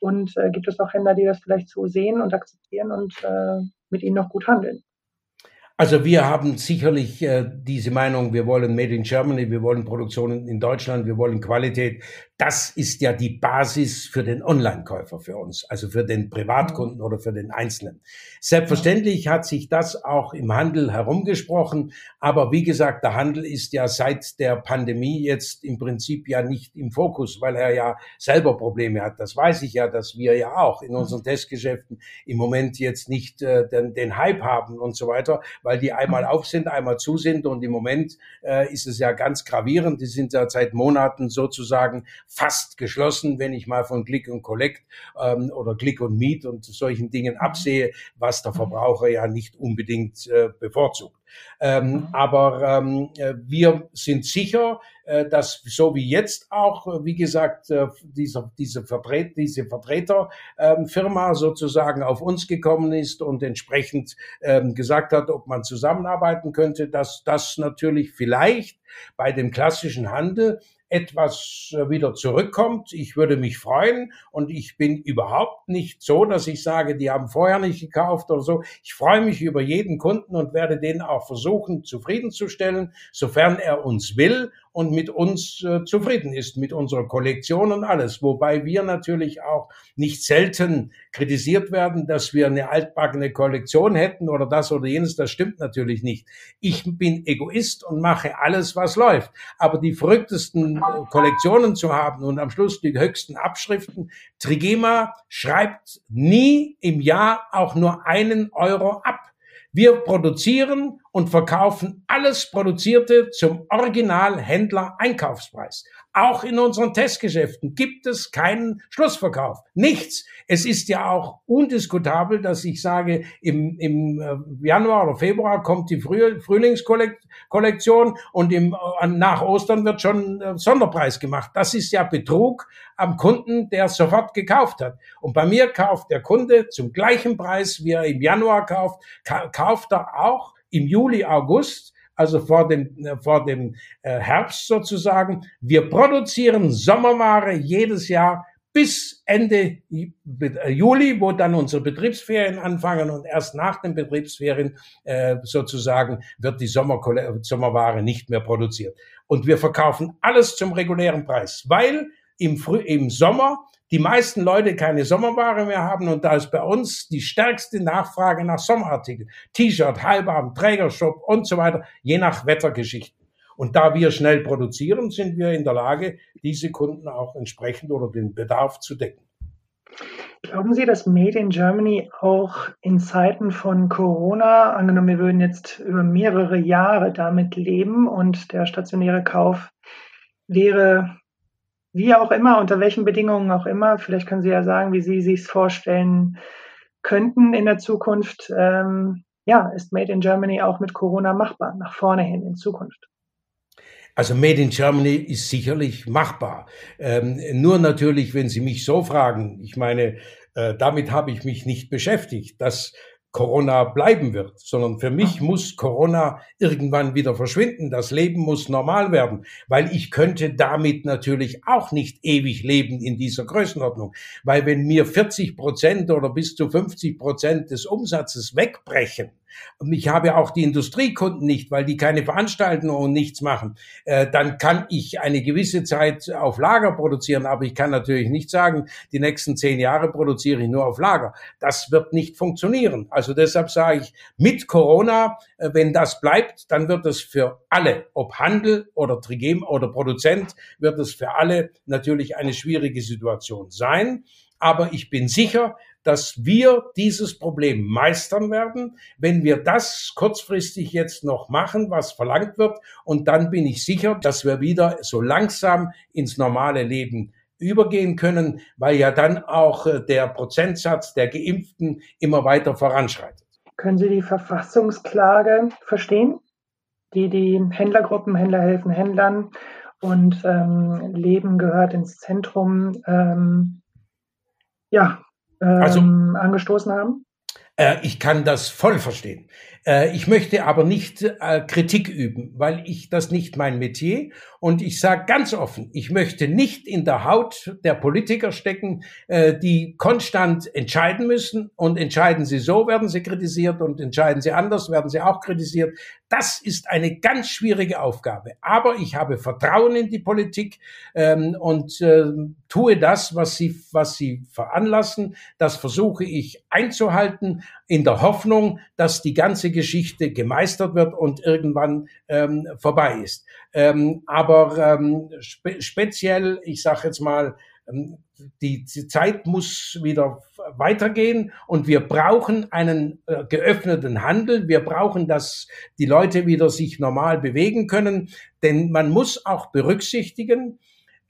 Und äh, gibt es auch Händler, die das vielleicht so sehen und akzeptieren und äh, mit ihnen noch gut handeln. Also wir haben sicherlich äh, diese Meinung, wir wollen Made in Germany, wir wollen Produktionen in Deutschland, wir wollen Qualität. Das ist ja die Basis für den Online-Käufer für uns, also für den Privatkunden oder für den Einzelnen. Selbstverständlich hat sich das auch im Handel herumgesprochen, aber wie gesagt, der Handel ist ja seit der Pandemie jetzt im Prinzip ja nicht im Fokus, weil er ja selber Probleme hat. Das weiß ich ja, dass wir ja auch in unseren Testgeschäften im Moment jetzt nicht äh, den, den Hype haben und so weiter, weil die einmal auf sind, einmal zu sind und im Moment äh, ist es ja ganz gravierend. Die sind ja seit Monaten sozusagen fast geschlossen, wenn ich mal von Click und Collect ähm, oder Click und Meet und solchen Dingen mhm. absehe, was der Verbraucher ja nicht unbedingt äh, bevorzugt. Ähm, mhm. aber ähm, äh, wir sind sicher, äh, dass so wie jetzt auch, äh, wie gesagt, äh, dieser, diese, Vertret diese Vertreterfirma ähm, sozusagen auf uns gekommen ist und entsprechend ähm, gesagt hat, ob man zusammenarbeiten könnte, dass das natürlich vielleicht bei dem klassischen Handel etwas äh, wieder zurückkommt. Ich würde mich freuen und ich bin überhaupt nicht so, dass ich sage, die haben vorher nicht gekauft oder so. Ich freue mich über jeden Kunden und werde den auch versuchen zufriedenzustellen, sofern er uns will und mit uns äh, zufrieden ist, mit unserer Kollektion und alles. Wobei wir natürlich auch nicht selten kritisiert werden, dass wir eine altbackene Kollektion hätten oder das oder jenes. Das stimmt natürlich nicht. Ich bin Egoist und mache alles, was läuft. Aber die verrücktesten äh, Kollektionen zu haben und am Schluss die höchsten Abschriften, Trigema schreibt nie im Jahr auch nur einen Euro ab. Wir produzieren und verkaufen alles Produzierte zum Originalhändler Einkaufspreis. Auch in unseren Testgeschäften gibt es keinen Schlussverkauf. Nichts. Es ist ja auch undiskutabel, dass ich sage, im, im äh, Januar oder Februar kommt die Früh Frühlingskollektion und im, äh, nach Ostern wird schon äh, Sonderpreis gemacht. Das ist ja Betrug am Kunden, der sofort gekauft hat. Und bei mir kauft der Kunde zum gleichen Preis, wie er im Januar kauft, kauft er auch im Juli, August also vor dem, äh, vor dem äh, Herbst sozusagen. Wir produzieren Sommerware jedes Jahr bis Ende äh, Juli, wo dann unsere Betriebsferien anfangen und erst nach den Betriebsferien äh, sozusagen wird die Sommer Sommerware nicht mehr produziert. Und wir verkaufen alles zum regulären Preis, weil im, Früh im Sommer die meisten Leute keine Sommerware mehr haben und da ist bei uns die stärkste Nachfrage nach Sommerartikeln. T-Shirt, Halbarm, Trägershop und so weiter, je nach Wettergeschichten. Und da wir schnell produzieren, sind wir in der Lage, diese Kunden auch entsprechend oder den Bedarf zu decken. Glauben Sie, dass Made in Germany auch in Zeiten von Corona, angenommen, wir würden jetzt über mehrere Jahre damit leben und der stationäre Kauf wäre wie auch immer, unter welchen Bedingungen auch immer, vielleicht können Sie ja sagen, wie Sie sich vorstellen könnten in der Zukunft. Ähm, ja, ist Made in Germany auch mit Corona machbar, nach vorne hin in Zukunft? Also Made in Germany ist sicherlich machbar. Ähm, nur natürlich, wenn Sie mich so fragen, ich meine, äh, damit habe ich mich nicht beschäftigt. Das Corona bleiben wird, sondern für mich muss Corona irgendwann wieder verschwinden. Das Leben muss normal werden, weil ich könnte damit natürlich auch nicht ewig leben in dieser Größenordnung. Weil wenn mir 40 Prozent oder bis zu 50 Prozent des Umsatzes wegbrechen, und ich habe auch die Industriekunden nicht, weil die keine Veranstaltungen und nichts machen. Äh, dann kann ich eine gewisse Zeit auf Lager produzieren, aber ich kann natürlich nicht sagen, die nächsten zehn Jahre produziere ich nur auf Lager. Das wird nicht funktionieren. Also deshalb sage ich, mit Corona, äh, wenn das bleibt, dann wird es für alle, ob Handel oder Trigem oder Produzent, wird es für alle natürlich eine schwierige Situation sein. Aber ich bin sicher, dass wir dieses Problem meistern werden, wenn wir das kurzfristig jetzt noch machen, was verlangt wird. Und dann bin ich sicher, dass wir wieder so langsam ins normale Leben übergehen können, weil ja dann auch äh, der Prozentsatz der Geimpften immer weiter voranschreitet. Können Sie die Verfassungsklage verstehen, die die Händlergruppen, Händler helfen Händlern und ähm, Leben gehört ins Zentrum ähm, ja, ähm, also, angestoßen haben? Äh, ich kann das voll verstehen. Äh, ich möchte aber nicht äh, Kritik üben, weil ich das nicht mein Metier und ich sage ganz offen, ich möchte nicht in der Haut der Politiker stecken, äh, die konstant entscheiden müssen und entscheiden sie so, werden sie kritisiert und entscheiden sie anders, werden sie auch kritisiert. Das ist eine ganz schwierige Aufgabe. Aber ich habe Vertrauen in die Politik ähm, und äh, tue das, was sie, was sie veranlassen. Das versuche ich einzuhalten in der Hoffnung, dass die ganze Geschichte gemeistert wird und irgendwann ähm, vorbei ist. Ähm, aber ähm, spe speziell, ich sage jetzt mal, ähm, die, Zeit muss wieder weitergehen und wir brauchen einen äh, geöffneten Handel. Wir brauchen, dass die Leute wieder sich normal bewegen können, denn man muss auch berücksichtigen,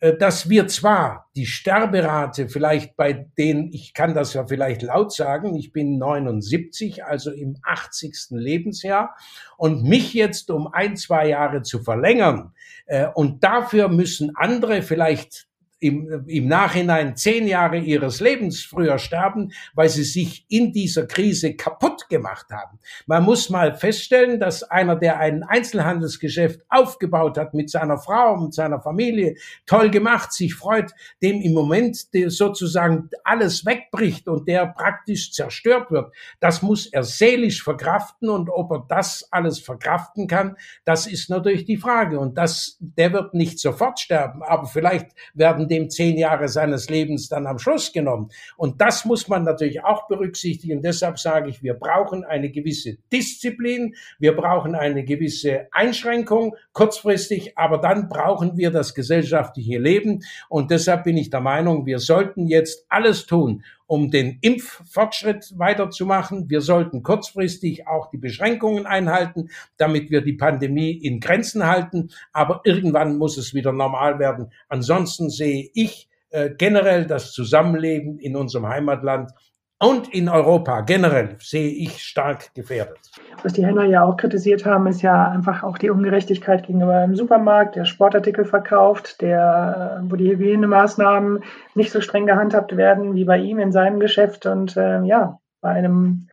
dass wir zwar die Sterberate vielleicht bei denen, ich kann das ja vielleicht laut sagen, ich bin 79, also im 80. Lebensjahr und mich jetzt um ein, zwei Jahre zu verlängern äh, und dafür müssen andere vielleicht im, im Nachhinein zehn Jahre ihres Lebens früher sterben, weil sie sich in dieser Krise kaputt gemacht haben. Man muss mal feststellen, dass einer, der ein Einzelhandelsgeschäft aufgebaut hat mit seiner Frau, mit seiner Familie, toll gemacht, sich freut, dem im Moment sozusagen alles wegbricht und der praktisch zerstört wird. Das muss er seelisch verkraften und ob er das alles verkraften kann, das ist natürlich die Frage. Und das, der wird nicht sofort sterben, aber vielleicht werden dem zehn Jahre seines Lebens dann am Schluss genommen. Und das muss man natürlich auch berücksichtigen. Deshalb sage ich, wir brauchen eine gewisse Disziplin, wir brauchen eine gewisse Einschränkung kurzfristig, aber dann brauchen wir das gesellschaftliche Leben. Und deshalb bin ich der Meinung, wir sollten jetzt alles tun, um den Impffortschritt weiterzumachen. Wir sollten kurzfristig auch die Beschränkungen einhalten, damit wir die Pandemie in Grenzen halten. Aber irgendwann muss es wieder normal werden. Ansonsten sehe ich äh, generell das Zusammenleben in unserem Heimatland und in Europa generell sehe ich stark gefährdet. Was die Händler ja auch kritisiert haben, ist ja einfach auch die Ungerechtigkeit gegenüber dem Supermarkt, der Sportartikel verkauft, der, wo die Hygienemaßnahmen nicht so streng gehandhabt werden wie bei ihm in seinem Geschäft. Und äh, ja, bei einem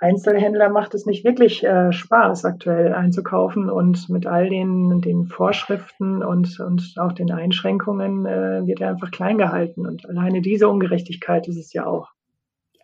Einzelhändler macht es nicht wirklich äh, Spaß, aktuell einzukaufen und mit all den, den Vorschriften und, und auch den Einschränkungen äh, wird er einfach klein gehalten. Und alleine diese Ungerechtigkeit ist es ja auch.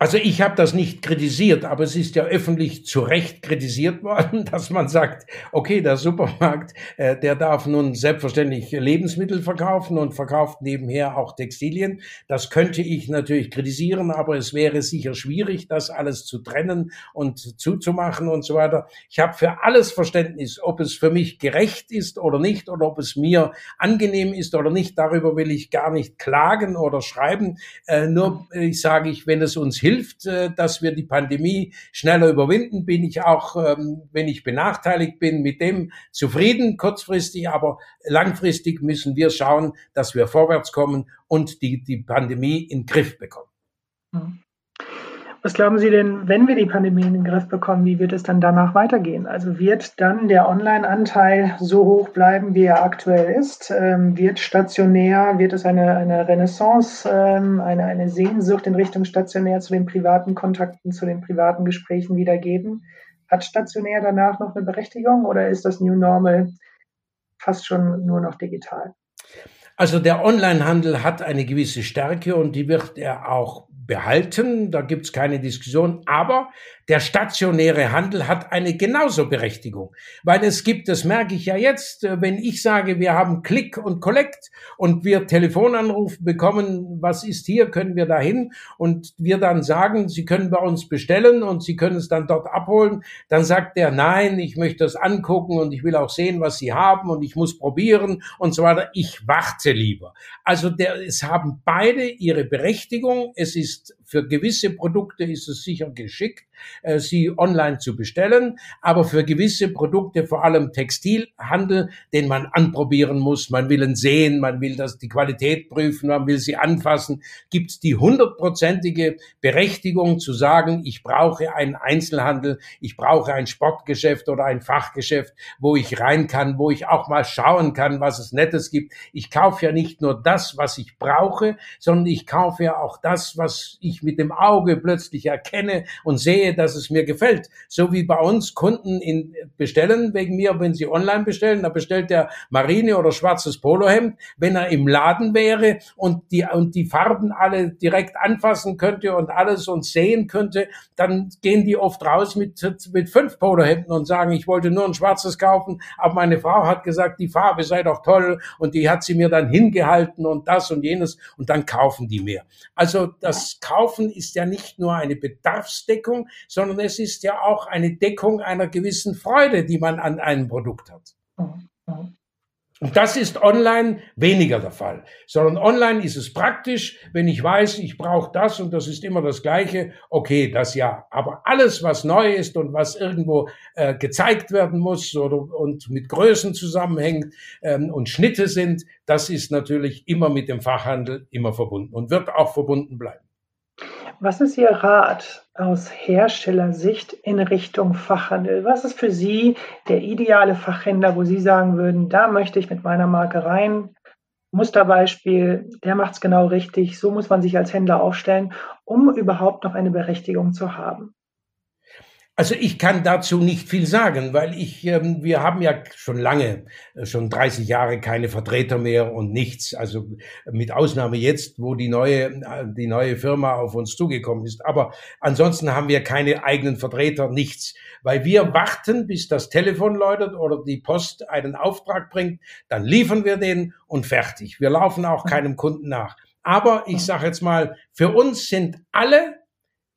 Also ich habe das nicht kritisiert, aber es ist ja öffentlich zu Recht kritisiert worden, [LAUGHS] dass man sagt, okay, der Supermarkt, äh, der darf nun selbstverständlich Lebensmittel verkaufen und verkauft nebenher auch Textilien. Das könnte ich natürlich kritisieren, aber es wäre sicher schwierig, das alles zu trennen und zuzumachen und so weiter. Ich habe für alles Verständnis, ob es für mich gerecht ist oder nicht oder ob es mir angenehm ist oder nicht. Darüber will ich gar nicht klagen oder schreiben. Äh, nur ich sage ich, wenn es uns hilft, äh, dass wir die Pandemie schneller überwinden, bin ich auch, ähm, wenn ich benachteiligt bin, mit dem zufrieden, kurzfristig, aber langfristig müssen wir schauen, dass wir vorwärts kommen und die, die Pandemie in den Griff bekommen. Mhm. Was glauben Sie denn, wenn wir die Pandemie in den Griff bekommen, wie wird es dann danach weitergehen? Also wird dann der Online-Anteil so hoch bleiben, wie er aktuell ist? Ähm, wird stationär, wird es eine, eine Renaissance, ähm, eine, eine Sehnsucht in Richtung stationär zu den privaten Kontakten, zu den privaten Gesprächen wieder geben? Hat stationär danach noch eine Berechtigung oder ist das New Normal fast schon nur noch digital? Also der Onlinehandel hat eine gewisse Stärke und die wird er auch behalten, da gibt's keine Diskussion, aber der stationäre Handel hat eine genauso Berechtigung, weil es gibt, das merke ich ja jetzt, äh, wenn ich sage, wir haben Click und Collect und wir Telefonanrufe bekommen, was ist hier, können wir dahin und wir dann sagen, Sie können bei uns bestellen und Sie können es dann dort abholen, dann sagt der, nein, ich möchte das angucken und ich will auch sehen, was Sie haben und ich muss probieren und so weiter. Ich warte lieber. Also der, es haben beide ihre Berechtigung. Es ist für gewisse Produkte ist es sicher geschickt, äh, sie online zu bestellen. Aber für gewisse Produkte, vor allem Textilhandel, den man anprobieren muss, man will ihn sehen, man will das, die Qualität prüfen, man will sie anfassen, gibt es die hundertprozentige Berechtigung zu sagen, ich brauche einen Einzelhandel, ich brauche ein Sportgeschäft oder ein Fachgeschäft, wo ich rein kann, wo ich auch mal schauen kann, was es Nettes gibt. Ich kaufe ja nicht nur das, was ich brauche, sondern ich kaufe ja auch das, was ich mit dem Auge plötzlich erkenne und sehe, dass es mir gefällt. So wie bei uns Kunden in, bestellen wegen mir, wenn sie online bestellen, da bestellt der Marine oder schwarzes Polohemd. Wenn er im Laden wäre und die, und die Farben alle direkt anfassen könnte und alles und sehen könnte, dann gehen die oft raus mit, mit fünf Polohemden und sagen, ich wollte nur ein schwarzes kaufen, aber meine Frau hat gesagt, die Farbe sei doch toll und die hat sie mir dann hingehalten und das und jenes und dann kaufen die mehr. Also das Kaufen ist ja nicht nur eine Bedarfsdeckung, sondern es ist ja auch eine Deckung einer gewissen Freude, die man an einem Produkt hat. Und das ist online weniger der Fall, sondern online ist es praktisch, wenn ich weiß, ich brauche das und das ist immer das Gleiche, okay, das ja. Aber alles, was neu ist und was irgendwo äh, gezeigt werden muss oder und mit Größen zusammenhängt ähm, und Schnitte sind, das ist natürlich immer mit dem Fachhandel immer verbunden und wird auch verbunden bleiben. Was ist Ihr Rat aus Herstellersicht in Richtung Fachhandel? Was ist für Sie der ideale Fachhändler, wo Sie sagen würden, da möchte ich mit meiner Marke rein? Musterbeispiel, der macht es genau richtig. So muss man sich als Händler aufstellen, um überhaupt noch eine Berechtigung zu haben. Also ich kann dazu nicht viel sagen, weil ich, ähm, wir haben ja schon lange, äh, schon 30 Jahre keine Vertreter mehr und nichts. Also mit Ausnahme jetzt, wo die neue, äh, die neue Firma auf uns zugekommen ist. Aber ansonsten haben wir keine eigenen Vertreter, nichts. Weil wir warten, bis das Telefon läutet oder die Post einen Auftrag bringt, dann liefern wir den und fertig. Wir laufen auch keinem Kunden nach. Aber ich sage jetzt mal, für uns sind alle,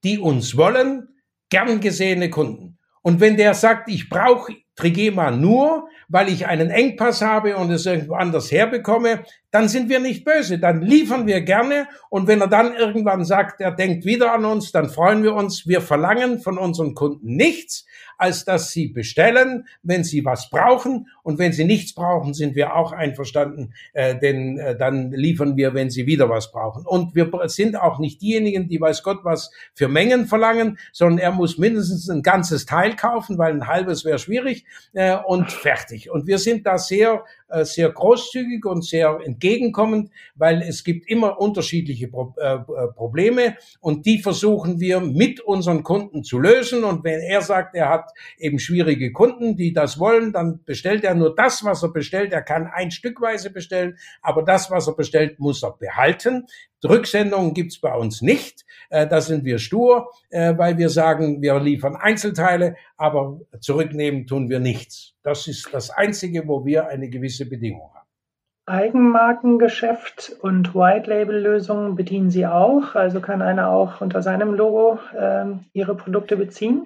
die uns wollen, gern gesehene Kunden. Und wenn der sagt, ich brauche Trigema nur, weil ich einen Engpass habe und es irgendwo anders herbekomme, dann sind wir nicht böse, dann liefern wir gerne und wenn er dann irgendwann sagt, er denkt wieder an uns, dann freuen wir uns. Wir verlangen von unseren Kunden nichts, als dass sie bestellen, wenn sie was brauchen und wenn sie nichts brauchen, sind wir auch einverstanden, äh, denn äh, dann liefern wir, wenn sie wieder was brauchen. Und wir sind auch nicht diejenigen, die weiß Gott was für Mengen verlangen, sondern er muss mindestens ein ganzes Teil kaufen, weil ein halbes wäre schwierig äh, und fertig. Und wir sind da sehr sehr großzügig und sehr entgegenkommend, weil es gibt immer unterschiedliche Pro äh, äh, Probleme und die versuchen wir mit unseren Kunden zu lösen. Und wenn er sagt, er hat eben schwierige Kunden, die das wollen, dann bestellt er nur das, was er bestellt. Er kann ein Stückweise bestellen, aber das, was er bestellt, muss er behalten. Rücksendungen gibt's bei uns nicht. Äh, da sind wir stur, äh, weil wir sagen, wir liefern Einzelteile, aber zurücknehmen tun wir nichts. Das ist das Einzige, wo wir eine gewisse Bedingung haben. Eigenmarkengeschäft und White-Label-Lösungen bedienen Sie auch? Also kann einer auch unter seinem Logo äh, Ihre Produkte beziehen?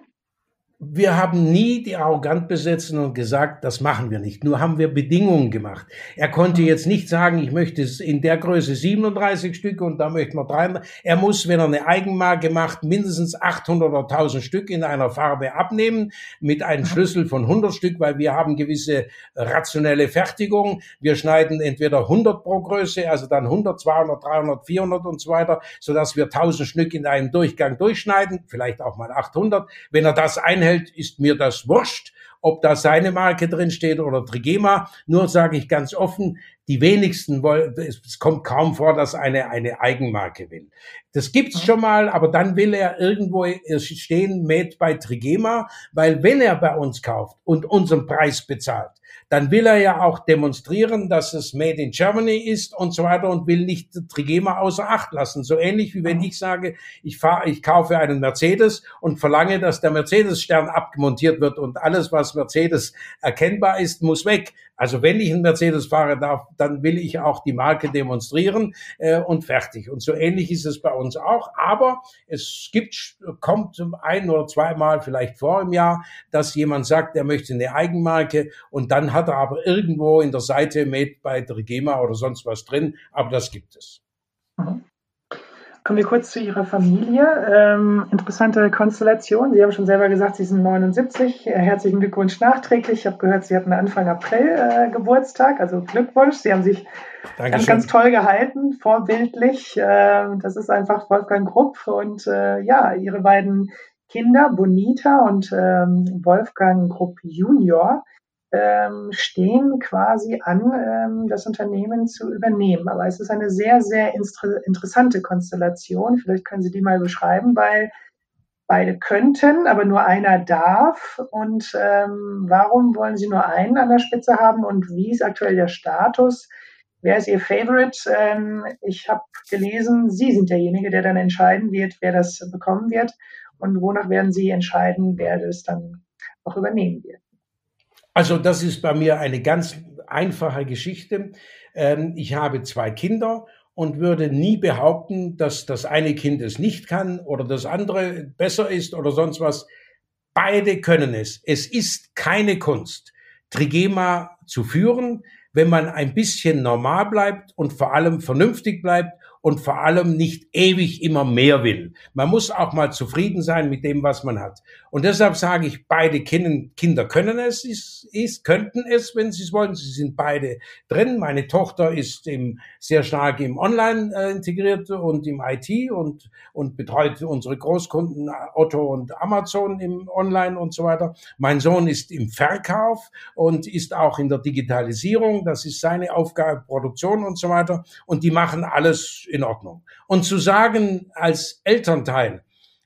Wir haben nie die arrogant besetzen und gesagt, das machen wir nicht. Nur haben wir Bedingungen gemacht. Er konnte jetzt nicht sagen, ich möchte in der Größe 37 Stücke und da möchten wir 300. Er muss, wenn er eine Eigenmarke macht, mindestens 800 oder 1000 Stück in einer Farbe abnehmen mit einem Schlüssel von 100 Stück, weil wir haben gewisse rationelle Fertigung. Wir schneiden entweder 100 pro Größe, also dann 100, 200, 300, 400 und so weiter, sodass wir 1000 Stück in einem Durchgang durchschneiden, vielleicht auch mal 800. Wenn er das einhält, einhält, ist mir das wurscht, ob da seine Marke drin steht oder Trigema. Nur sage ich ganz offen, die wenigsten wollen, es kommt kaum vor, dass eine eine Eigenmarke will. Das gibt's schon mal, aber dann will er irgendwo stehen, made bei Trigema, weil wenn er bei uns kauft und unseren Preis bezahlt, dann will er ja auch demonstrieren, dass es Made in Germany ist und so weiter und will nicht Trigema außer Acht lassen. So ähnlich wie wenn ich sage, ich fahre, ich kaufe einen Mercedes und verlange, dass der Mercedes-Stern abgemontiert wird und alles, was Mercedes erkennbar ist, muss weg. Also wenn ich einen Mercedes fahre darf, dann will ich auch die Marke demonstrieren äh, und fertig. Und so ähnlich ist es bei uns auch. Aber es gibt, kommt ein oder zweimal vielleicht vor im Jahr, dass jemand sagt, er möchte eine Eigenmarke und dann hat er aber irgendwo in der Seite Made by Trigema oder sonst was drin. Aber das gibt es. Mhm. Kommen wir kurz zu Ihrer Familie. Ähm, interessante Konstellation. Sie haben schon selber gesagt, Sie sind 79. Herzlichen Glückwunsch nachträglich. Ich habe gehört, Sie hatten Anfang April äh, Geburtstag. Also Glückwunsch. Sie haben sich ganz, ganz, toll gehalten, vorbildlich. Äh, das ist einfach Wolfgang Grupp und äh, ja, Ihre beiden Kinder, Bonita und ähm, Wolfgang Grupp Junior ähm, stehen quasi an, ähm, das Unternehmen zu übernehmen. Aber es ist eine sehr, sehr interessante Konstellation. Vielleicht können Sie die mal beschreiben, weil beide könnten, aber nur einer darf. Und ähm, warum wollen Sie nur einen an der Spitze haben und wie ist aktuell der Status? Wer ist Ihr Favorite? Ähm, ich habe gelesen, Sie sind derjenige, der dann entscheiden wird, wer das bekommen wird. Und wonach werden Sie entscheiden, wer das dann auch übernehmen wird? Also das ist bei mir eine ganz einfache Geschichte. Ähm, ich habe zwei Kinder und würde nie behaupten, dass das eine Kind es nicht kann oder das andere besser ist oder sonst was. Beide können es. Es ist keine Kunst, Trigema zu führen, wenn man ein bisschen normal bleibt und vor allem vernünftig bleibt und vor allem nicht ewig immer mehr will. Man muss auch mal zufrieden sein mit dem, was man hat. Und deshalb sage ich, beide Kinder können es, ist, ist, könnten es, wenn sie es wollen. Sie sind beide drin. Meine Tochter ist im, sehr stark im Online äh, integriert und im IT und, und betreut unsere Großkunden Otto und Amazon im Online und so weiter. Mein Sohn ist im Verkauf und ist auch in der Digitalisierung. Das ist seine Aufgabe, Produktion und so weiter. Und die machen alles in Ordnung. Und zu sagen als Elternteil,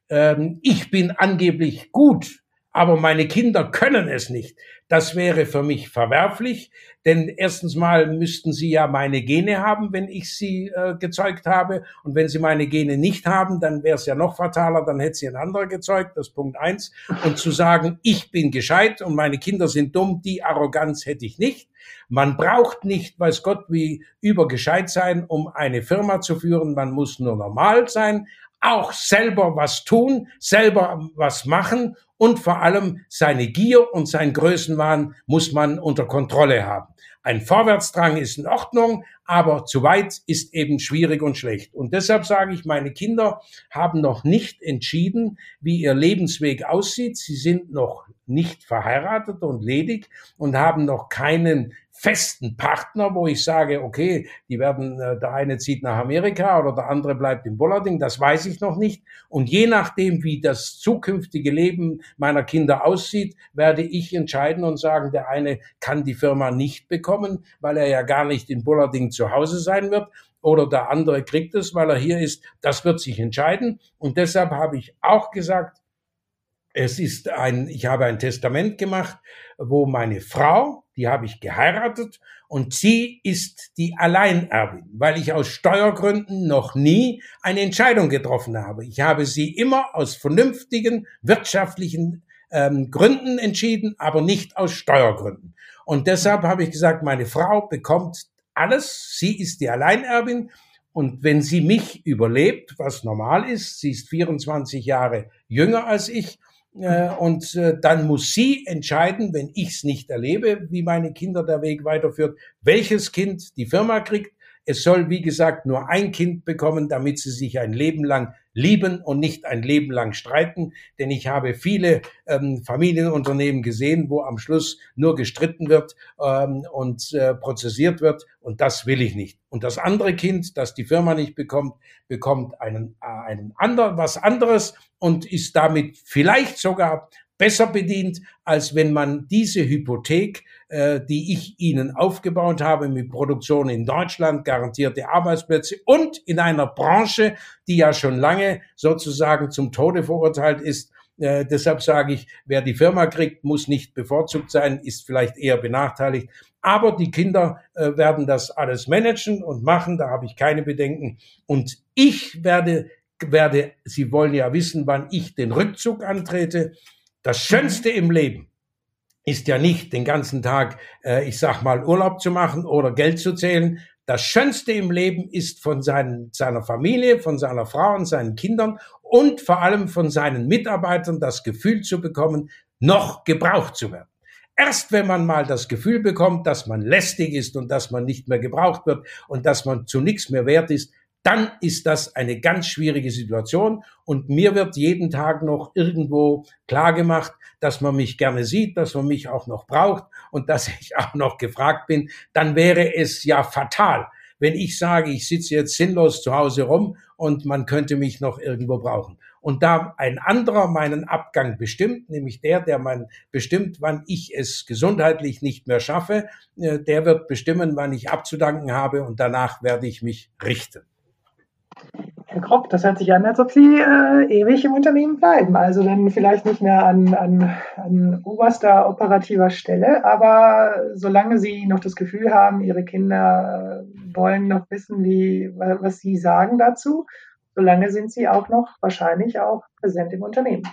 ähm, ich bin angeblich gut, aber meine Kinder können es nicht. Das wäre für mich verwerflich, denn erstens mal müssten sie ja meine Gene haben, wenn ich sie äh, gezeugt habe. Und wenn sie meine Gene nicht haben, dann wäre es ja noch fataler, dann hätte sie ein anderer gezeugt, das Punkt eins. Und zu sagen, ich bin gescheit und meine Kinder sind dumm, die Arroganz hätte ich nicht. Man braucht nicht, weiß Gott, wie übergescheit sein, um eine Firma zu führen. Man muss nur normal sein, auch selber was tun, selber was machen und vor allem seine Gier und sein Größenwahn muss man unter Kontrolle haben. Ein Vorwärtsdrang ist in Ordnung, aber zu weit ist eben schwierig und schlecht. Und deshalb sage ich, meine Kinder haben noch nicht entschieden, wie ihr Lebensweg aussieht. Sie sind noch nicht verheiratet und ledig und haben noch keinen festen Partner, wo ich sage, okay, die werden, äh, der eine zieht nach Amerika oder der andere bleibt in Bollarding, das weiß ich noch nicht. Und je nachdem, wie das zukünftige Leben meiner Kinder aussieht, werde ich entscheiden und sagen, der eine kann die Firma nicht bekommen, weil er ja gar nicht in Bollarding zu Hause sein wird oder der andere kriegt es, weil er hier ist. Das wird sich entscheiden. Und deshalb habe ich auch gesagt, es ist ein, ich habe ein Testament gemacht, wo meine Frau, die habe ich geheiratet und sie ist die Alleinerbin, weil ich aus Steuergründen noch nie eine Entscheidung getroffen habe. Ich habe sie immer aus vernünftigen wirtschaftlichen ähm, Gründen entschieden, aber nicht aus Steuergründen. Und deshalb habe ich gesagt, meine Frau bekommt alles, sie ist die Alleinerbin und wenn sie mich überlebt, was normal ist, sie ist 24 Jahre jünger als ich, und äh, dann muss sie entscheiden, wenn ich es nicht erlebe, wie meine Kinder der Weg weiterführt, welches Kind die Firma kriegt. Es soll, wie gesagt, nur ein Kind bekommen, damit sie sich ein Leben lang lieben und nicht ein Leben lang streiten. Denn ich habe viele ähm, Familienunternehmen gesehen, wo am Schluss nur gestritten wird ähm, und äh, prozessiert wird. Und das will ich nicht. Und das andere Kind, das die Firma nicht bekommt, bekommt einen, äh, einen anderen, was anderes und ist damit vielleicht sogar besser bedient, als wenn man diese Hypothek, äh, die ich Ihnen aufgebaut habe mit Produktion in Deutschland, garantierte Arbeitsplätze und in einer Branche, die ja schon lange sozusagen zum Tode verurteilt ist, äh, deshalb sage ich, wer die Firma kriegt, muss nicht bevorzugt sein, ist vielleicht eher benachteiligt. Aber die Kinder äh, werden das alles managen und machen, da habe ich keine Bedenken. Und ich werde, werde, Sie wollen ja wissen, wann ich den Rückzug antrete. Das Schönste im Leben ist ja nicht den ganzen Tag, äh, ich sag mal, Urlaub zu machen oder Geld zu zählen. Das Schönste im Leben ist von seinen, seiner Familie, von seiner Frau und seinen Kindern und vor allem von seinen Mitarbeitern das Gefühl zu bekommen, noch gebraucht zu werden. Erst wenn man mal das Gefühl bekommt, dass man lästig ist und dass man nicht mehr gebraucht wird und dass man zu nichts mehr wert ist, dann ist das eine ganz schwierige Situation. Und mir wird jeden Tag noch irgendwo klar gemacht, dass man mich gerne sieht, dass man mich auch noch braucht und dass [LAUGHS] ich auch noch gefragt bin. Dann wäre es ja fatal, wenn ich sage, ich sitze jetzt sinnlos zu Hause rum und man könnte mich noch irgendwo brauchen. Und da ein anderer meinen Abgang bestimmt, nämlich der, der man bestimmt, wann ich es gesundheitlich nicht mehr schaffe, äh, der wird bestimmen, wann ich abzudanken habe und danach werde ich mich richten. Herr Kropp, das hört sich an, als ob Sie äh, ewig im Unternehmen bleiben. Also dann vielleicht nicht mehr an, an, an oberster operativer Stelle, aber solange Sie noch das Gefühl haben, Ihre Kinder äh, wollen noch wissen, wie, was Sie sagen dazu, solange sind Sie auch noch wahrscheinlich auch präsent im Unternehmen.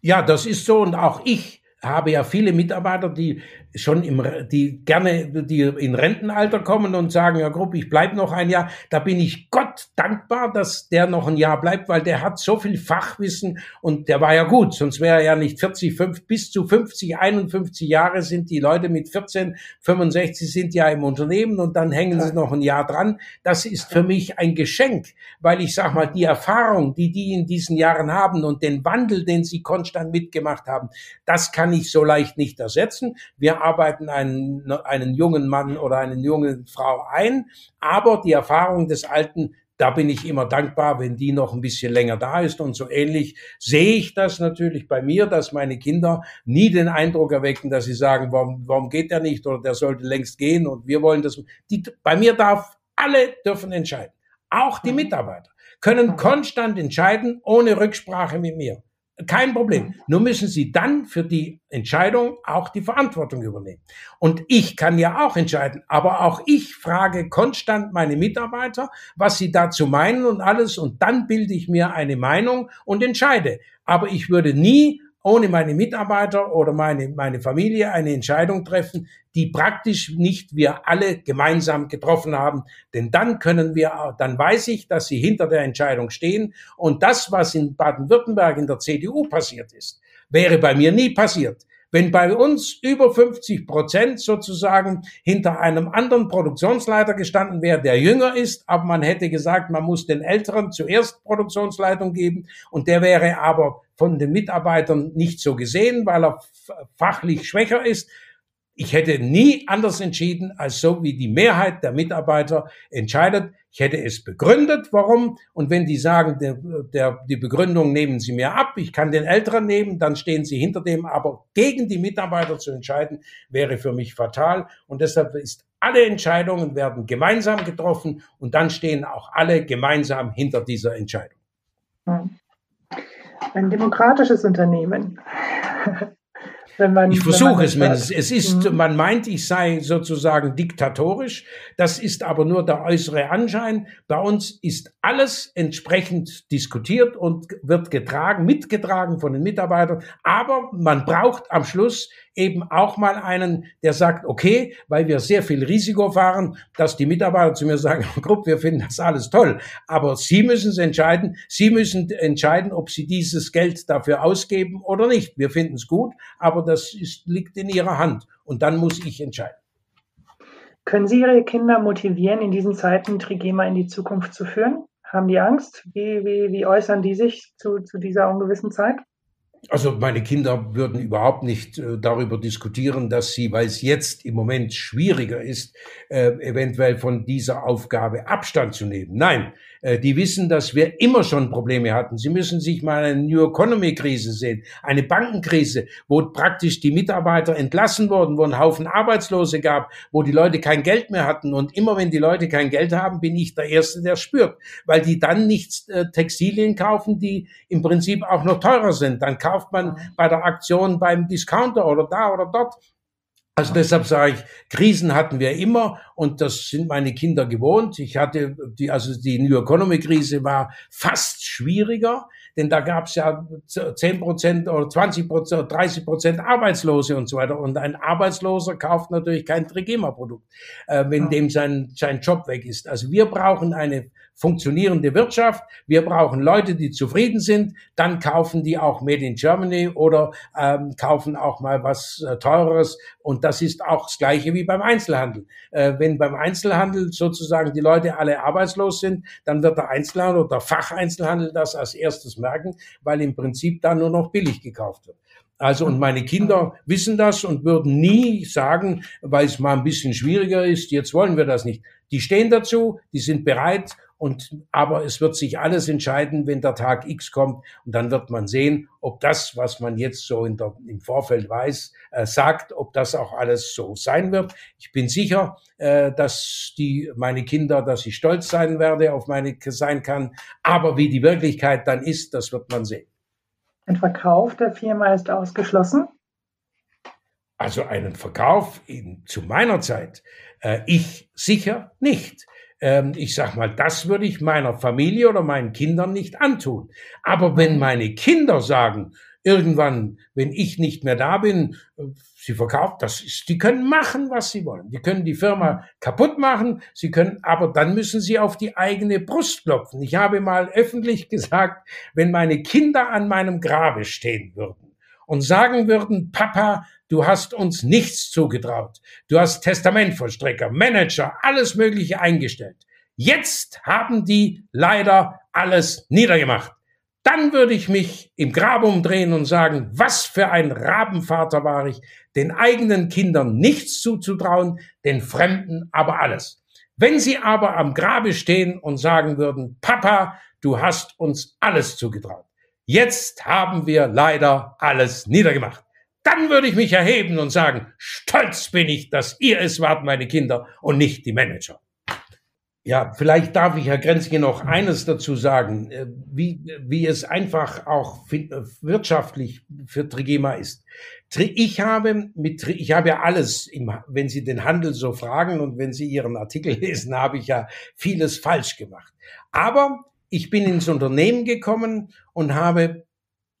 Ja, das ist so und auch ich habe ja viele Mitarbeiter, die schon im, die gerne, die in Rentenalter kommen und sagen, ja, Gruppe, ich bleib noch ein Jahr. Da bin ich Gott dankbar, dass der noch ein Jahr bleibt, weil der hat so viel Fachwissen und der war ja gut, sonst wäre er ja nicht 40, 5, bis zu 50, 51 Jahre sind die Leute mit 14, 65 sind ja im Unternehmen und dann hängen sie noch ein Jahr dran. Das ist für mich ein Geschenk, weil ich sag mal, die Erfahrung, die die in diesen Jahren haben und den Wandel, den sie konstant mitgemacht haben, das kann ich so leicht nicht ersetzen. Wir arbeiten einen, einen jungen Mann oder eine junge Frau ein, aber die Erfahrung des Alten da bin ich immer dankbar, wenn die noch ein bisschen länger da ist. Und so ähnlich sehe ich das natürlich bei mir, dass meine Kinder nie den Eindruck erwecken, dass sie sagen, warum, warum geht der nicht oder der sollte längst gehen und wir wollen das. Die, bei mir darf alle dürfen entscheiden. Auch die mhm. Mitarbeiter können konstant entscheiden, ohne Rücksprache mit mir. Kein Problem. Nur müssen Sie dann für die Entscheidung auch die Verantwortung übernehmen. Und ich kann ja auch entscheiden, aber auch ich frage konstant meine Mitarbeiter, was sie dazu meinen und alles, und dann bilde ich mir eine Meinung und entscheide. Aber ich würde nie ohne meine Mitarbeiter oder meine, meine Familie eine Entscheidung treffen, die praktisch nicht wir alle gemeinsam getroffen haben. Denn dann können wir, dann weiß ich, dass sie hinter der Entscheidung stehen. Und das, was in Baden-Württemberg in der CDU passiert ist, wäre bei mir nie passiert. Wenn bei uns über 50 Prozent sozusagen hinter einem anderen Produktionsleiter gestanden wäre, der jünger ist, aber man hätte gesagt, man muss den Älteren zuerst Produktionsleitung geben und der wäre aber von den Mitarbeitern nicht so gesehen, weil er fachlich schwächer ist, ich hätte nie anders entschieden, als so wie die Mehrheit der Mitarbeiter entscheidet. Ich hätte es begründet, warum. Und wenn die sagen, der, der, die Begründung nehmen Sie mir ab, ich kann den Älteren nehmen, dann stehen Sie hinter dem. Aber gegen die Mitarbeiter zu entscheiden, wäre für mich fatal. Und deshalb ist alle Entscheidungen werden gemeinsam getroffen und dann stehen auch alle gemeinsam hinter dieser Entscheidung. Ein demokratisches Unternehmen wenn man, ich versuche es mindestens. Es ist, mhm. man meint, ich sei sozusagen diktatorisch. Das ist aber nur der äußere Anschein. Bei uns ist alles entsprechend diskutiert und wird getragen, mitgetragen von den Mitarbeitern. Aber man braucht am Schluss eben auch mal einen, der sagt, okay, weil wir sehr viel Risiko fahren, dass die Mitarbeiter zu mir sagen, [LAUGHS] Grupp, wir finden das alles toll, aber Sie müssen es entscheiden, Sie müssen entscheiden, ob Sie dieses Geld dafür ausgeben oder nicht. Wir finden es gut, aber das ist, liegt in Ihrer Hand und dann muss ich entscheiden. Können Sie Ihre Kinder motivieren, in diesen Zeiten Trigema in die Zukunft zu führen? Haben die Angst? Wie, wie, wie äußern die sich zu, zu dieser ungewissen Zeit? Also meine Kinder würden überhaupt nicht äh, darüber diskutieren, dass sie, weil es jetzt im Moment schwieriger ist, äh, eventuell von dieser Aufgabe Abstand zu nehmen. Nein, die wissen, dass wir immer schon Probleme hatten. Sie müssen sich mal eine New Economy Krise sehen, eine Bankenkrise, wo praktisch die Mitarbeiter entlassen wurden, wo ein Haufen Arbeitslose gab, wo die Leute kein Geld mehr hatten. Und immer wenn die Leute kein Geld haben, bin ich der Erste, der spürt, weil die dann nicht äh, Textilien kaufen, die im Prinzip auch noch teurer sind. Dann kauft man bei der Aktion beim Discounter oder da oder dort also deshalb sage ich, Krisen hatten wir immer und das sind meine Kinder gewohnt. Ich hatte die, also die New Economy Krise war fast schwieriger, denn da gab es ja 10 Prozent oder 20 Prozent, 30 Prozent Arbeitslose und so weiter. Und ein Arbeitsloser kauft natürlich kein Trigema-Produkt, äh, wenn dem sein, sein Job weg ist. Also wir brauchen eine funktionierende Wirtschaft. Wir brauchen Leute, die zufrieden sind. Dann kaufen die auch Made in Germany oder ähm, kaufen auch mal was äh, Teureres. Und das ist auch das Gleiche wie beim Einzelhandel. Äh, wenn beim Einzelhandel sozusagen die Leute alle arbeitslos sind, dann wird der Einzelhandel oder der Facheinzelhandel das als erstes merken, weil im Prinzip da nur noch billig gekauft wird. Also und meine Kinder wissen das und würden nie sagen, weil es mal ein bisschen schwieriger ist, jetzt wollen wir das nicht. Die stehen dazu, die sind bereit und, aber es wird sich alles entscheiden, wenn der Tag X kommt. Und dann wird man sehen, ob das, was man jetzt so in der, im Vorfeld weiß, äh, sagt, ob das auch alles so sein wird. Ich bin sicher, äh, dass die, meine Kinder, dass ich stolz sein werde, auf meine, sein kann. Aber wie die Wirklichkeit dann ist, das wird man sehen. Ein Verkauf der Firma ist ausgeschlossen? Also einen Verkauf in, zu meiner Zeit, äh, ich sicher nicht ähm, ich sag mal, das würde ich meiner Familie oder meinen Kindern nicht antun. Aber wenn meine Kinder sagen, irgendwann, wenn ich nicht mehr da bin, äh, sie verkauft, das ist, die können machen, was sie wollen. Die können die Firma kaputt machen, sie können, aber dann müssen sie auf die eigene Brust klopfen. Ich habe mal öffentlich [LAUGHS] gesagt, wenn meine Kinder an meinem Grabe stehen würden und sagen würden, Papa, Du hast uns nichts zugetraut. Du hast Testamentvollstrecker, Manager, alles Mögliche eingestellt. Jetzt haben die leider alles niedergemacht. Dann würde ich mich im Grab umdrehen und sagen, was für ein Rabenvater war ich, den eigenen Kindern nichts zuzutrauen, den Fremden aber alles. Wenn sie aber am Grabe stehen und sagen würden, Papa, du hast uns alles zugetraut. Jetzt haben wir leider alles niedergemacht dann würde ich mich erheben und sagen, stolz bin ich, dass ihr es wart, meine Kinder, und nicht die Manager. Ja, vielleicht darf ich, Herr Grenzke, noch eines dazu sagen, äh, wie, wie es einfach auch wirtschaftlich für Trigema ist. Ich habe mit, ich habe ja alles, im, wenn Sie den Handel so fragen und wenn Sie Ihren Artikel lesen, [LAUGHS] habe ich ja vieles falsch gemacht. Aber ich bin ins Unternehmen gekommen und habe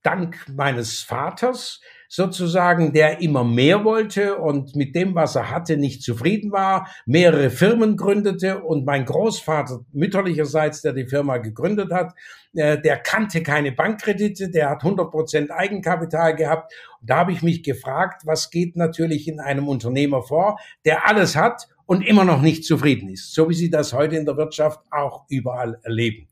dank meines Vaters sozusagen, der immer mehr wollte und mit dem, was er hatte, nicht zufrieden war, mehrere Firmen gründete und mein Großvater mütterlicherseits, der die Firma gegründet hat, äh, der kannte keine Bankkredite, der hat 100 Prozent Eigenkapital gehabt. Und da habe ich mich gefragt, was geht natürlich in einem Unternehmer vor, der alles hat und immer noch nicht zufrieden ist, so wie Sie das heute in der Wirtschaft auch überall erleben.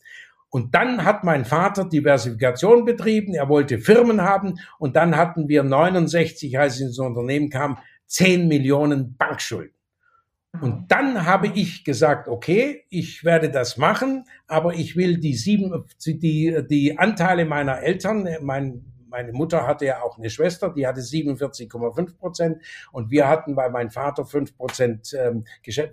Und dann hat mein Vater Diversifikation betrieben, er wollte Firmen haben und dann hatten wir 69, als ich ins Unternehmen kam, 10 Millionen Bankschulden. Und dann habe ich gesagt, okay, ich werde das machen, aber ich will die sieben, die, die Anteile meiner Eltern, mein meine Mutter hatte ja auch eine Schwester, die hatte 47,5 Prozent und wir hatten, weil mein Vater 5 Prozent ähm,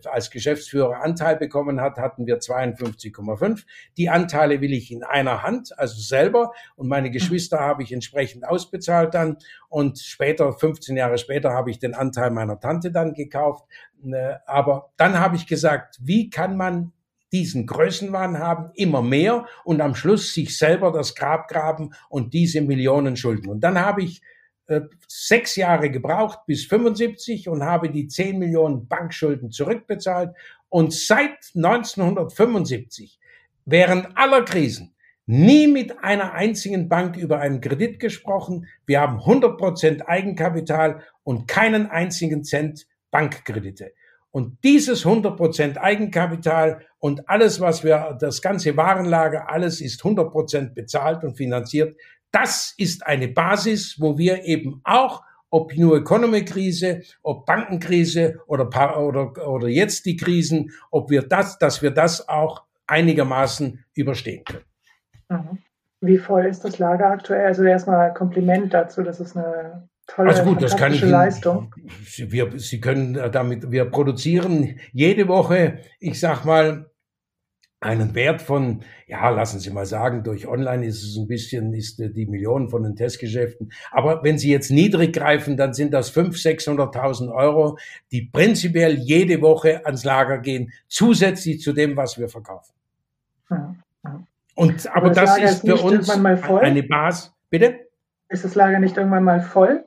als Geschäftsführer Anteil bekommen hat, hatten wir 52,5. Die Anteile will ich in einer Hand, also selber und meine. Geschwister habe ich entsprechend ausbezahlt dann und später, 15 Jahre später, habe ich den Anteil meiner Tante dann gekauft. Äh, aber dann habe ich gesagt, wie kann man diesen Größenwahn haben, immer mehr und am Schluss sich selber das Grab graben und diese Millionen schulden. Und dann habe ich äh, sechs Jahre gebraucht bis 75 und habe die 10 Millionen Bankschulden zurückbezahlt. Und seit 1975, während aller Krisen, nie mit einer einzigen Bank über einen Kredit gesprochen. Wir haben 100 Prozent Eigenkapital und keinen einzigen Cent Bankkredite. Und dieses 100% Eigenkapital und alles, was wir, das ganze Warenlager, alles ist 100% bezahlt und finanziert. Das ist eine Basis, wo wir eben auch, ob New Economy Krise, ob Bankenkrise oder, oder, oder jetzt die Krisen, ob wir das, dass wir das auch einigermaßen überstehen können. Mhm. Wie voll ist das Lager aktuell? Also erstmal Kompliment dazu, das ist eine Tolle, also gut, das kann ich Leistung. Wir, Sie können damit, wir produzieren jede Woche, ich sag mal, einen Wert von, ja, lassen Sie mal sagen, durch Online ist es ein bisschen, ist die Millionen von den Testgeschäften. Aber wenn Sie jetzt niedrig greifen, dann sind das 500.000, 600.000 Euro, die prinzipiell jede Woche ans Lager gehen, zusätzlich zu dem, was wir verkaufen. Und, aber, aber das, das ist für uns eine Basis. Bitte? Ist das Lager nicht irgendwann mal voll?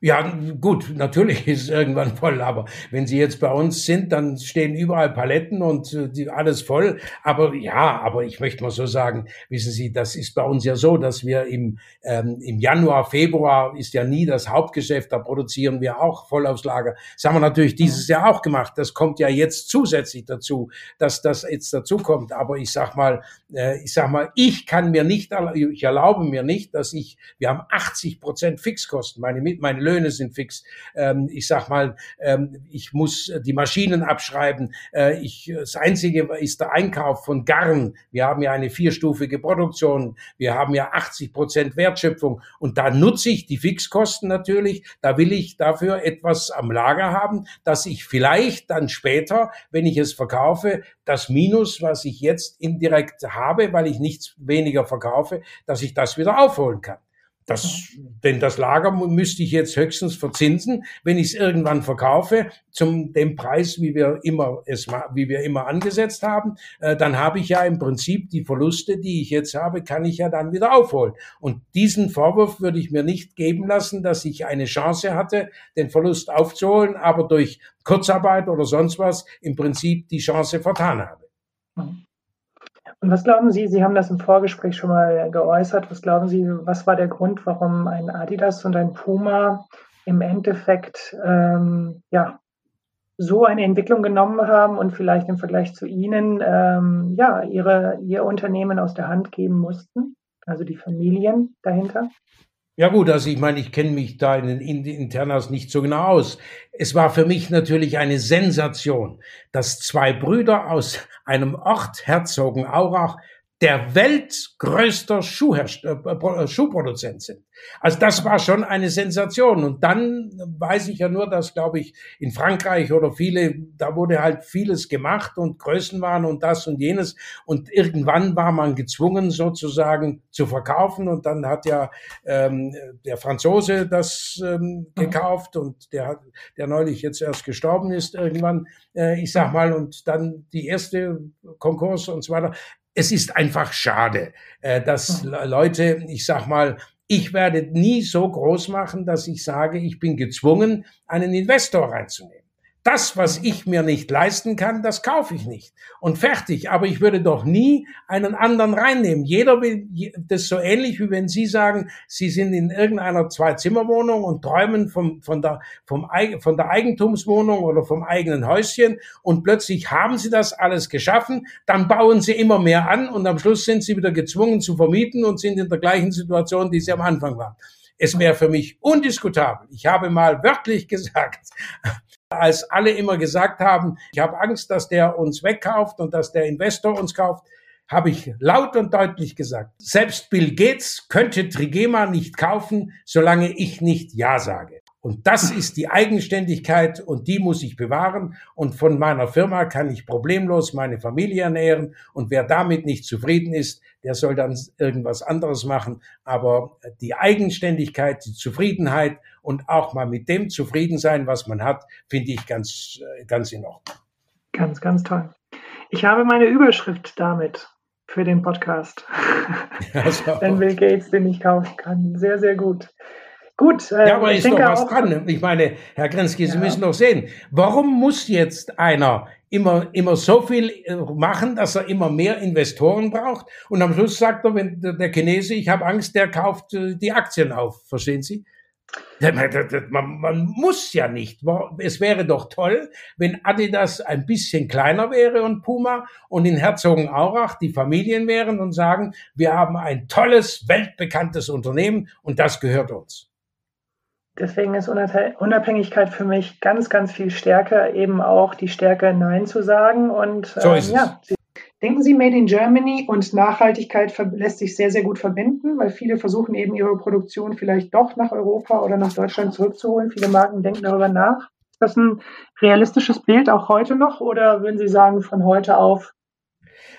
Ja, gut, natürlich ist es irgendwann voll, aber wenn Sie jetzt bei uns sind, dann stehen überall Paletten und äh, die, alles voll. Aber ja, aber ich möchte mal so sagen, wissen Sie, das ist bei uns ja so, dass wir im, ähm, im Januar, Februar ist ja nie das Hauptgeschäft, da produzieren wir auch voll aufs Lager. Das haben wir natürlich dieses Jahr auch gemacht. Das kommt ja jetzt zusätzlich dazu, dass das jetzt dazu kommt. Aber ich sag mal, äh, ich sag mal, ich kann mir nicht, ich erlaube mir nicht, dass ich, wir haben 80 Prozent Fixkosten, meine, meine Löhne sind fix. Ähm, ich sag mal, ähm, ich muss die Maschinen abschreiben. Äh, ich, das Einzige ist der Einkauf von Garn. Wir haben ja eine vierstufige Produktion. Wir haben ja 80 Prozent Wertschöpfung. Und da nutze ich die Fixkosten natürlich. Da will ich dafür etwas am Lager haben, dass ich vielleicht dann später, wenn ich es verkaufe, das Minus, was ich jetzt indirekt habe, weil ich nichts weniger verkaufe, dass ich das wieder aufholen kann. Das, denn das Lager müsste ich jetzt höchstens verzinsen, wenn ich es irgendwann verkaufe zum dem Preis, wie wir immer es, wie wir immer angesetzt haben, äh, dann habe ich ja im Prinzip die Verluste, die ich jetzt habe, kann ich ja dann wieder aufholen. Und diesen Vorwurf würde ich mir nicht geben lassen, dass ich eine Chance hatte, den Verlust aufzuholen, aber durch Kurzarbeit oder sonst was im Prinzip die Chance vertan habe. Mhm. Und was glauben Sie, Sie haben das im Vorgespräch schon mal geäußert, was glauben Sie, was war der Grund, warum ein Adidas und ein Puma im Endeffekt ähm, ja, so eine Entwicklung genommen haben und vielleicht im Vergleich zu Ihnen ähm, ja, ihre, ihr Unternehmen aus der Hand geben mussten, also die Familien dahinter? Ja gut, also ich meine, ich kenne mich da in den Internas nicht so genau aus. Es war für mich natürlich eine Sensation, dass zwei Brüder aus einem Ort Herzogenaurach der weltgrößter Schuhhersteller, äh, äh, Schuhproduzent sind. Also das war schon eine Sensation. Und dann weiß ich ja nur, dass, glaube ich, in Frankreich oder viele, da wurde halt vieles gemacht und Größen waren und das und jenes. Und irgendwann war man gezwungen, sozusagen zu verkaufen. Und dann hat ja ähm, der Franzose das ähm, gekauft und der, der neulich jetzt erst gestorben ist irgendwann, äh, ich sag mal, und dann die erste Konkurs und so weiter es ist einfach schade, äh, dass Leute, ich sag mal, ich werde nie so groß machen, dass ich sage, ich bin gezwungen, einen Investor reinzunehmen. Das, was ich mir nicht leisten kann, das kaufe ich nicht. Und fertig. Aber ich würde doch nie einen anderen reinnehmen. Jeder will, das so ähnlich wie wenn Sie sagen, Sie sind in irgendeiner Zwei-Zimmer-Wohnung und träumen vom, von, der, vom, von der Eigentumswohnung oder vom eigenen Häuschen und plötzlich haben Sie das alles geschaffen, dann bauen Sie immer mehr an und am Schluss sind Sie wieder gezwungen zu vermieten und sind in der gleichen Situation, die Sie am Anfang waren. Es wäre für mich undiskutabel. Ich habe mal wörtlich [LAUGHS] gesagt, als alle immer gesagt haben, ich habe Angst, dass der uns wegkauft und dass der Investor uns kauft, habe ich laut und deutlich gesagt, selbst Bill Gates könnte Trigema nicht kaufen, solange ich nicht Ja sage. Und das [LAUGHS] ist die Eigenständigkeit und die muss ich bewahren. Und von meiner Firma kann ich problemlos meine Familie ernähren. Und wer damit nicht zufrieden ist, der soll dann irgendwas anderes machen. Aber die Eigenständigkeit, die Zufriedenheit und auch mal mit dem zufrieden sein, was man hat, finde ich ganz, ganz in Ordnung. Ganz, ganz toll. Ich habe meine Überschrift damit für den Podcast. Ja, so. Wenn Bill Gates den ich kaufen kann. Sehr, sehr gut. Gut. Äh, ja, aber ist doch was dran. Ich meine, Herr Grenzki, Sie ja. müssen doch sehen, warum muss jetzt einer immer, immer so viel äh, machen, dass er immer mehr Investoren braucht? Und am Schluss sagt er, wenn der Chinese, ich habe Angst, der kauft äh, die Aktien auf. Verstehen Sie? Man, man muss ja nicht. Es wäre doch toll, wenn Adidas ein bisschen kleiner wäre und Puma und in Herzogenaurach die Familien wären und sagen, wir haben ein tolles, weltbekanntes Unternehmen und das gehört uns. Deswegen ist Unabhängigkeit für mich ganz, ganz viel stärker, eben auch die Stärke, Nein zu sagen. Und so ist ähm, ja, es. Denken Sie, Made in Germany und Nachhaltigkeit lässt sich sehr, sehr gut verbinden, weil viele versuchen eben ihre Produktion vielleicht doch nach Europa oder nach Deutschland zurückzuholen. Viele Marken denken darüber nach. Ist das ein realistisches Bild auch heute noch oder würden Sie sagen, von heute auf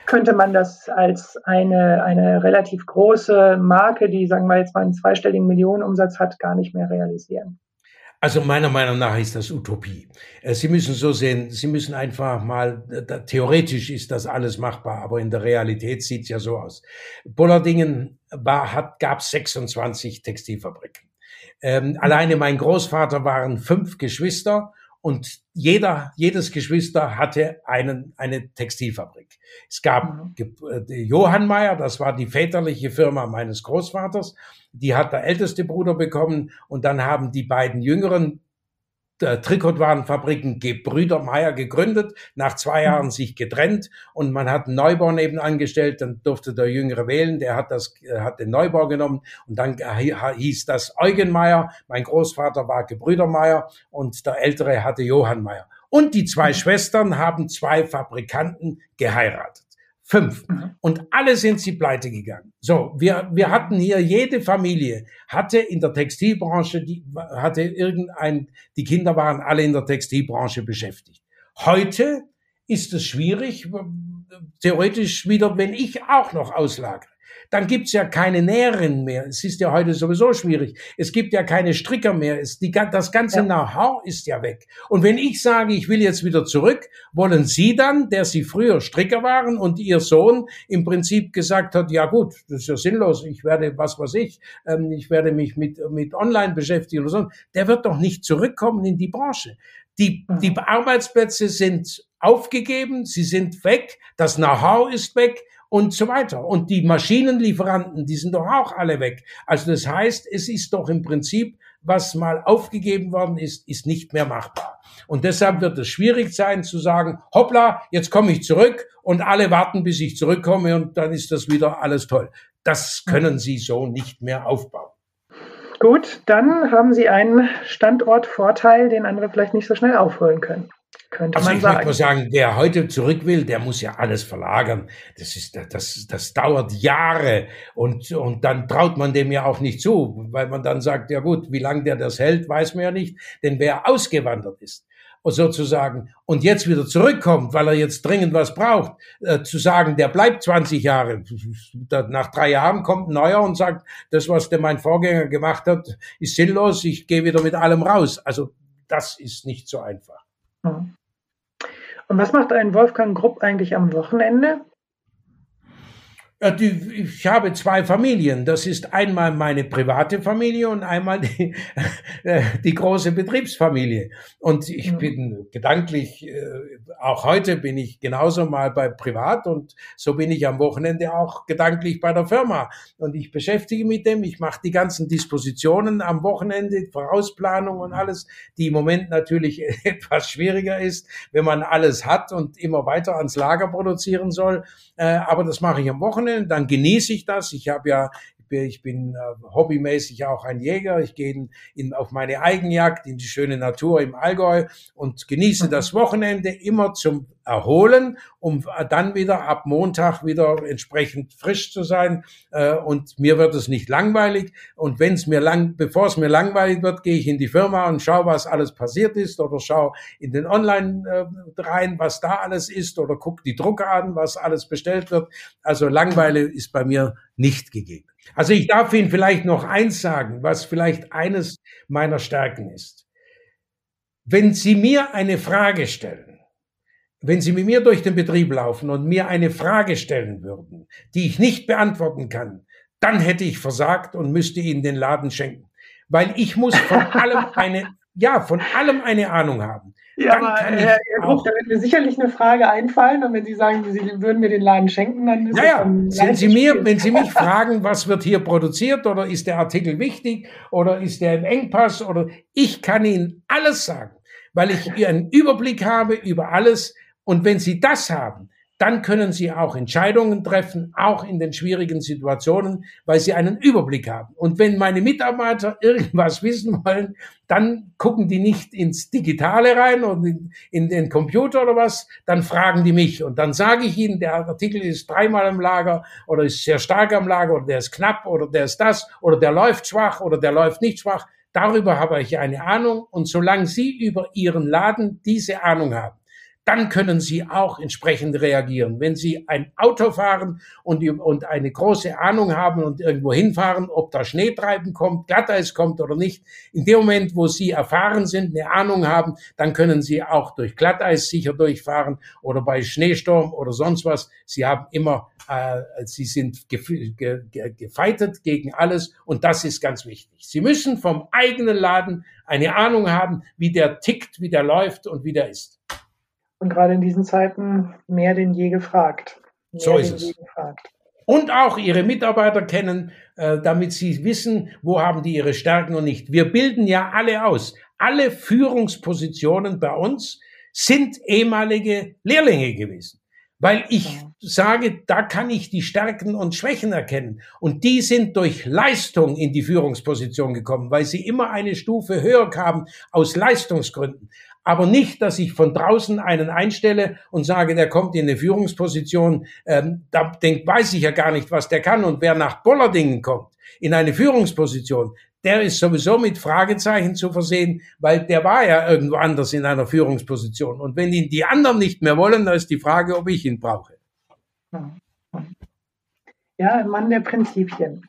könnte man das als eine, eine relativ große Marke, die, sagen wir jetzt mal, einen zweistelligen Millionenumsatz hat, gar nicht mehr realisieren. Also meiner Meinung nach ist das Utopie. Äh, Sie müssen so sehen, Sie müssen einfach mal, da, theoretisch ist das alles machbar, aber in der Realität sieht es ja so aus. Bullerdingen war, hat, gab 26 Textilfabriken. Ähm, alleine mein Großvater waren fünf Geschwister und jeder, jedes Geschwister hatte einen, eine Textilfabrik. Es gab mhm. Äh, Johann Meyer, das war die väterliche Firma meines Großvaters, die hat der älteste Bruder bekommen und dann haben die beiden jüngeren Trikotwarenfabriken Gebrüder Meier gegründet, nach zwei Jahren mhm. sich getrennt und man hat einen Neubau nebenan gestellt, dann durfte der Jüngere wählen, der hat das, äh, hat den Neubau genommen und dann hieß das Eugen Meier, mein Großvater war Gebrüder Meier und der Ältere hatte Johann Meier. Und die zwei mhm. Schwestern haben zwei Fabrikanten geheiratet. Fünf. Mhm. Und alle sind sie pleite gegangen. So, wir, wir hatten hier, jede Familie hatte in der Textilbranche, die hatte irgendein, die Kinder waren alle in der Textilbranche beschäftigt. Heute ist es schwierig, theoretisch wieder, wenn ich auch noch auslagere dann gibt's ja keine Näherin mehr. Es ist ja heute sowieso schwierig. Es gibt ja keine Stricker mehr. Es, die, das ganze ja. Know-how ist ja weg. Und wenn ich sage, ich will jetzt wieder zurück, wollen Sie dann, der Sie früher Stricker waren und Ihr Sohn im Prinzip gesagt hat, ja gut, das ist ja sinnlos, ich werde, was weiß ich, ähm, ich werde mich mit, mit Online beschäftigen oder so, der wird doch nicht zurückkommen in die Branche. Die, die mhm. Arbeitsplätze sind aufgegeben, sie sind weg, das Know-how ist weg, und so weiter. Und die Maschinenlieferanten, die sind doch auch alle weg. Also das heißt, es ist doch im Prinzip, was mal aufgegeben worden ist, ist nicht mehr machbar. Und deshalb wird es schwierig sein zu sagen, hoppla, jetzt komme ich zurück und alle warten, bis ich zurückkomme und dann ist das wieder alles toll. Das können Sie so nicht mehr aufbauen. Gut, dann haben Sie einen Standortvorteil, den andere vielleicht nicht so schnell aufholen können könnte also man ich sagen. mal sagen, wer heute zurück will, der muss ja alles verlagern. Das ist, das, das dauert Jahre und, und dann traut man dem ja auch nicht zu, weil man dann sagt, ja gut, wie lange der das hält, weiß man ja nicht, denn wer ausgewandert ist, sozusagen, und jetzt wieder zurückkommt, weil er jetzt dringend was braucht, äh, zu sagen, der bleibt 20 Jahre. Nach drei Jahren kommt ein neuer und sagt, das, was der mein Vorgänger gemacht hat, ist sinnlos, ich gehe wieder mit allem raus. Also das ist nicht so einfach. Und was macht ein Wolfgang Grupp eigentlich am Wochenende? Ich habe zwei Familien. Das ist einmal meine private Familie und einmal die, [LAUGHS] äh, die große Betriebsfamilie. Und ich mhm. bin gedanklich, äh, auch heute bin ich genauso mal bei privat und so bin ich am Wochenende auch gedanklich bei der Firma. Und ich beschäftige mit dem, ich mache die ganzen Dispositionen am Wochenende, Vorausplanung und alles, die im Moment natürlich [LAUGHS] etwas schwieriger ist, wenn man alles hat und immer weiter ans Lager produzieren soll. Äh, aber das mache ich am Wochenende Lernen, dann genieße ich das. Ich habe ja ich bin äh, hobbymäßig auch ein Jäger. Ich gehe in, in, auf meine Eigenjagd in die schöne Natur im Allgäu und genieße mhm. das Wochenende immer zum Erholen, um dann wieder ab Montag wieder entsprechend frisch zu sein. Äh, und mir wird es nicht langweilig. Und wenn es mir lang, bevor es mir langweilig wird, gehe ich in die Firma und schaue, was alles passiert ist oder schaue in den Online äh, rein, was da alles ist oder gucke die Drucker an, was alles bestellt wird. Also Langweile ist bei mir nicht gegeben. Also ich darf Ihnen vielleicht noch eins sagen, was vielleicht eines meiner Stärken ist. Wenn Sie mir eine Frage stellen, wenn Sie mit mir durch den Betrieb laufen und mir eine Frage stellen würden, die ich nicht beantworten kann, dann hätte ich versagt und müsste Ihnen den Laden schenken. Weil ich muss von allem [LAUGHS] eine, ja, von allem eine Ahnung haben. Ja, aber Herr, Herr Grupp, da wird mir sicherlich eine Frage einfallen und wenn Sie sagen, Sie würden mir den Laden schenken, dann ist naja, es wenn Sie mir, wenn Sie mich [LAUGHS] fragen, was wird hier produziert oder ist der Artikel wichtig oder ist der im Engpass oder ich kann Ihnen alles sagen, weil ich einen Überblick habe über alles. Und wenn Sie das haben, dann können Sie auch Entscheidungen treffen, auch in den schwierigen Situationen, weil Sie einen Überblick haben. Und wenn meine Mitarbeiter [LAUGHS] irgendwas wissen wollen, dann gucken die nicht ins Digitale rein und in, in den Computer oder was, dann fragen die mich. Und dann sage ich ihnen, der Artikel ist dreimal im Lager oder ist sehr stark am Lager oder der ist knapp oder der ist das oder der läuft schwach oder der läuft nicht schwach. Darüber habe ich eine Ahnung. Und solange Sie über Ihren Laden diese Ahnung haben, dann können Sie auch entsprechend reagieren. Wenn Sie ein Auto fahren und, und eine große Ahnung haben und irgendwo hinfahren, ob da Schneetreiben kommt, Glatteis kommt oder nicht, in dem Moment, wo Sie erfahren sind, eine Ahnung haben, dann können Sie auch durch Glatteis sicher durchfahren oder bei Schneesturm oder sonst was. Sie haben immer, äh, Sie sind ge ge gefeitet gegen alles und das ist ganz wichtig. Sie müssen vom eigenen Laden eine Ahnung haben, wie der tickt, wie der läuft und wie der ist. Und gerade in diesen Zeiten mehr denn je gefragt. Mehr so ist es. Und auch ihre Mitarbeiter kennen, äh, damit sie wissen, wo haben die ihre Stärken und nicht. Wir bilden ja alle aus. Alle Führungspositionen bei uns sind ehemalige Lehrlinge gewesen. Weil ich sage, da kann ich die Stärken und Schwächen erkennen. Und die sind durch Leistung in die Führungsposition gekommen, weil sie immer eine Stufe höher kamen aus Leistungsgründen aber nicht, dass ich von draußen einen einstelle und sage, der kommt in eine Führungsposition, ähm, da denk, weiß ich ja gar nicht, was der kann. Und wer nach Bollerdingen kommt, in eine Führungsposition, der ist sowieso mit Fragezeichen zu versehen, weil der war ja irgendwo anders in einer Führungsposition. Und wenn ihn die anderen nicht mehr wollen, dann ist die Frage, ob ich ihn brauche. Ja, Mann der Prinzipien.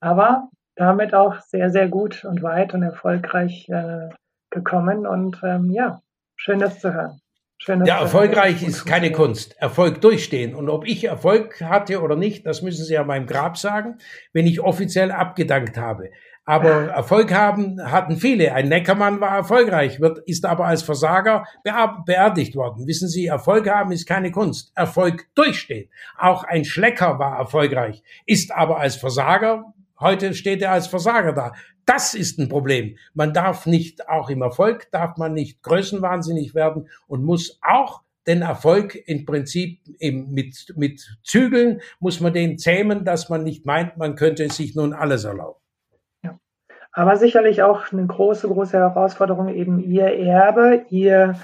Aber damit auch sehr, sehr gut und weit und erfolgreich äh, gekommen und ähm, ja, schön das zu hören. Schön, ja, erfolgreich ist keine Kunst. Erfolg durchstehen. Und ob ich Erfolg hatte oder nicht, das müssen Sie ja meinem Grab sagen, wenn ich offiziell abgedankt habe. Aber Erfolg haben hatten viele. Ein Neckermann war erfolgreich, wird, ist aber als Versager beerdigt worden. Wissen Sie, Erfolg haben ist keine Kunst. Erfolg durchstehen. Auch ein Schlecker war erfolgreich, ist aber als Versager Heute steht er als Versager da. Das ist ein Problem. Man darf nicht, auch im Erfolg darf man nicht größenwahnsinnig werden und muss auch den Erfolg im Prinzip mit, mit Zügeln, muss man den zähmen, dass man nicht meint, man könnte sich nun alles erlauben. Ja. Aber sicherlich auch eine große, große Herausforderung, eben ihr Erbe, ihr,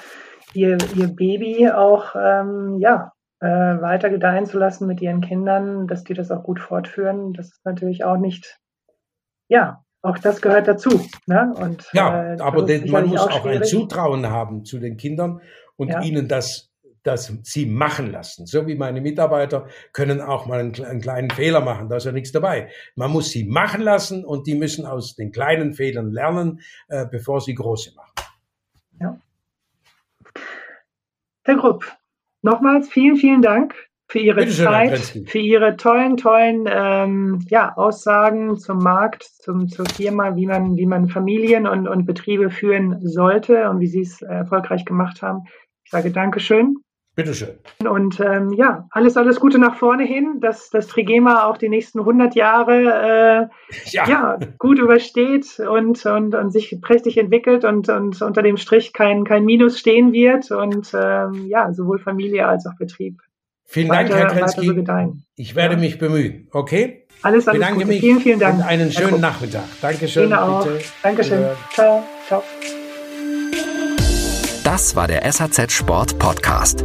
ihr, ihr Baby auch, ähm, ja, äh, weiter gedeihen zu lassen mit ihren Kindern, dass die das auch gut fortführen. Das ist natürlich auch nicht, ja, auch das gehört dazu. Ne? Und, ja, äh, aber den, man muss auch, auch ein Zutrauen haben zu den Kindern und ja. ihnen das das sie machen lassen. So wie meine Mitarbeiter können auch mal einen, einen, kleinen Fehler machen, da ist ja nichts dabei. Man muss sie machen lassen und die müssen aus den kleinen Fehlern lernen, äh, bevor sie große machen. Ja. Herr Grupp, Nochmals vielen, vielen Dank für Ihre Bitte Zeit, für Ihre tollen, tollen ähm, ja, Aussagen zum Markt, zum, zur Firma, wie man, wie man Familien und, und Betriebe führen sollte und wie Sie es erfolgreich gemacht haben. Ich sage Dankeschön. Bitteschön. Und ähm, ja, alles, alles Gute nach vorne hin, dass das Trigema auch die nächsten 100 Jahre äh, ja. ja. gut übersteht und, und, und sich prächtig entwickelt und, und unter dem Strich kein, kein Minus stehen wird und ähm, ja, sowohl Familie als auch Betrieb. Vielen weiter, Dank, Herr Krenzki. So ich werde ja. mich bemühen, okay? Alles, alles Bedanke Gute. Mich vielen, vielen Dank. Und einen schönen Nachmittag. Dankeschön. Ihnen auch. Bitte. Dankeschön. Ciao. Ciao. Das war der SAZ Sport Podcast.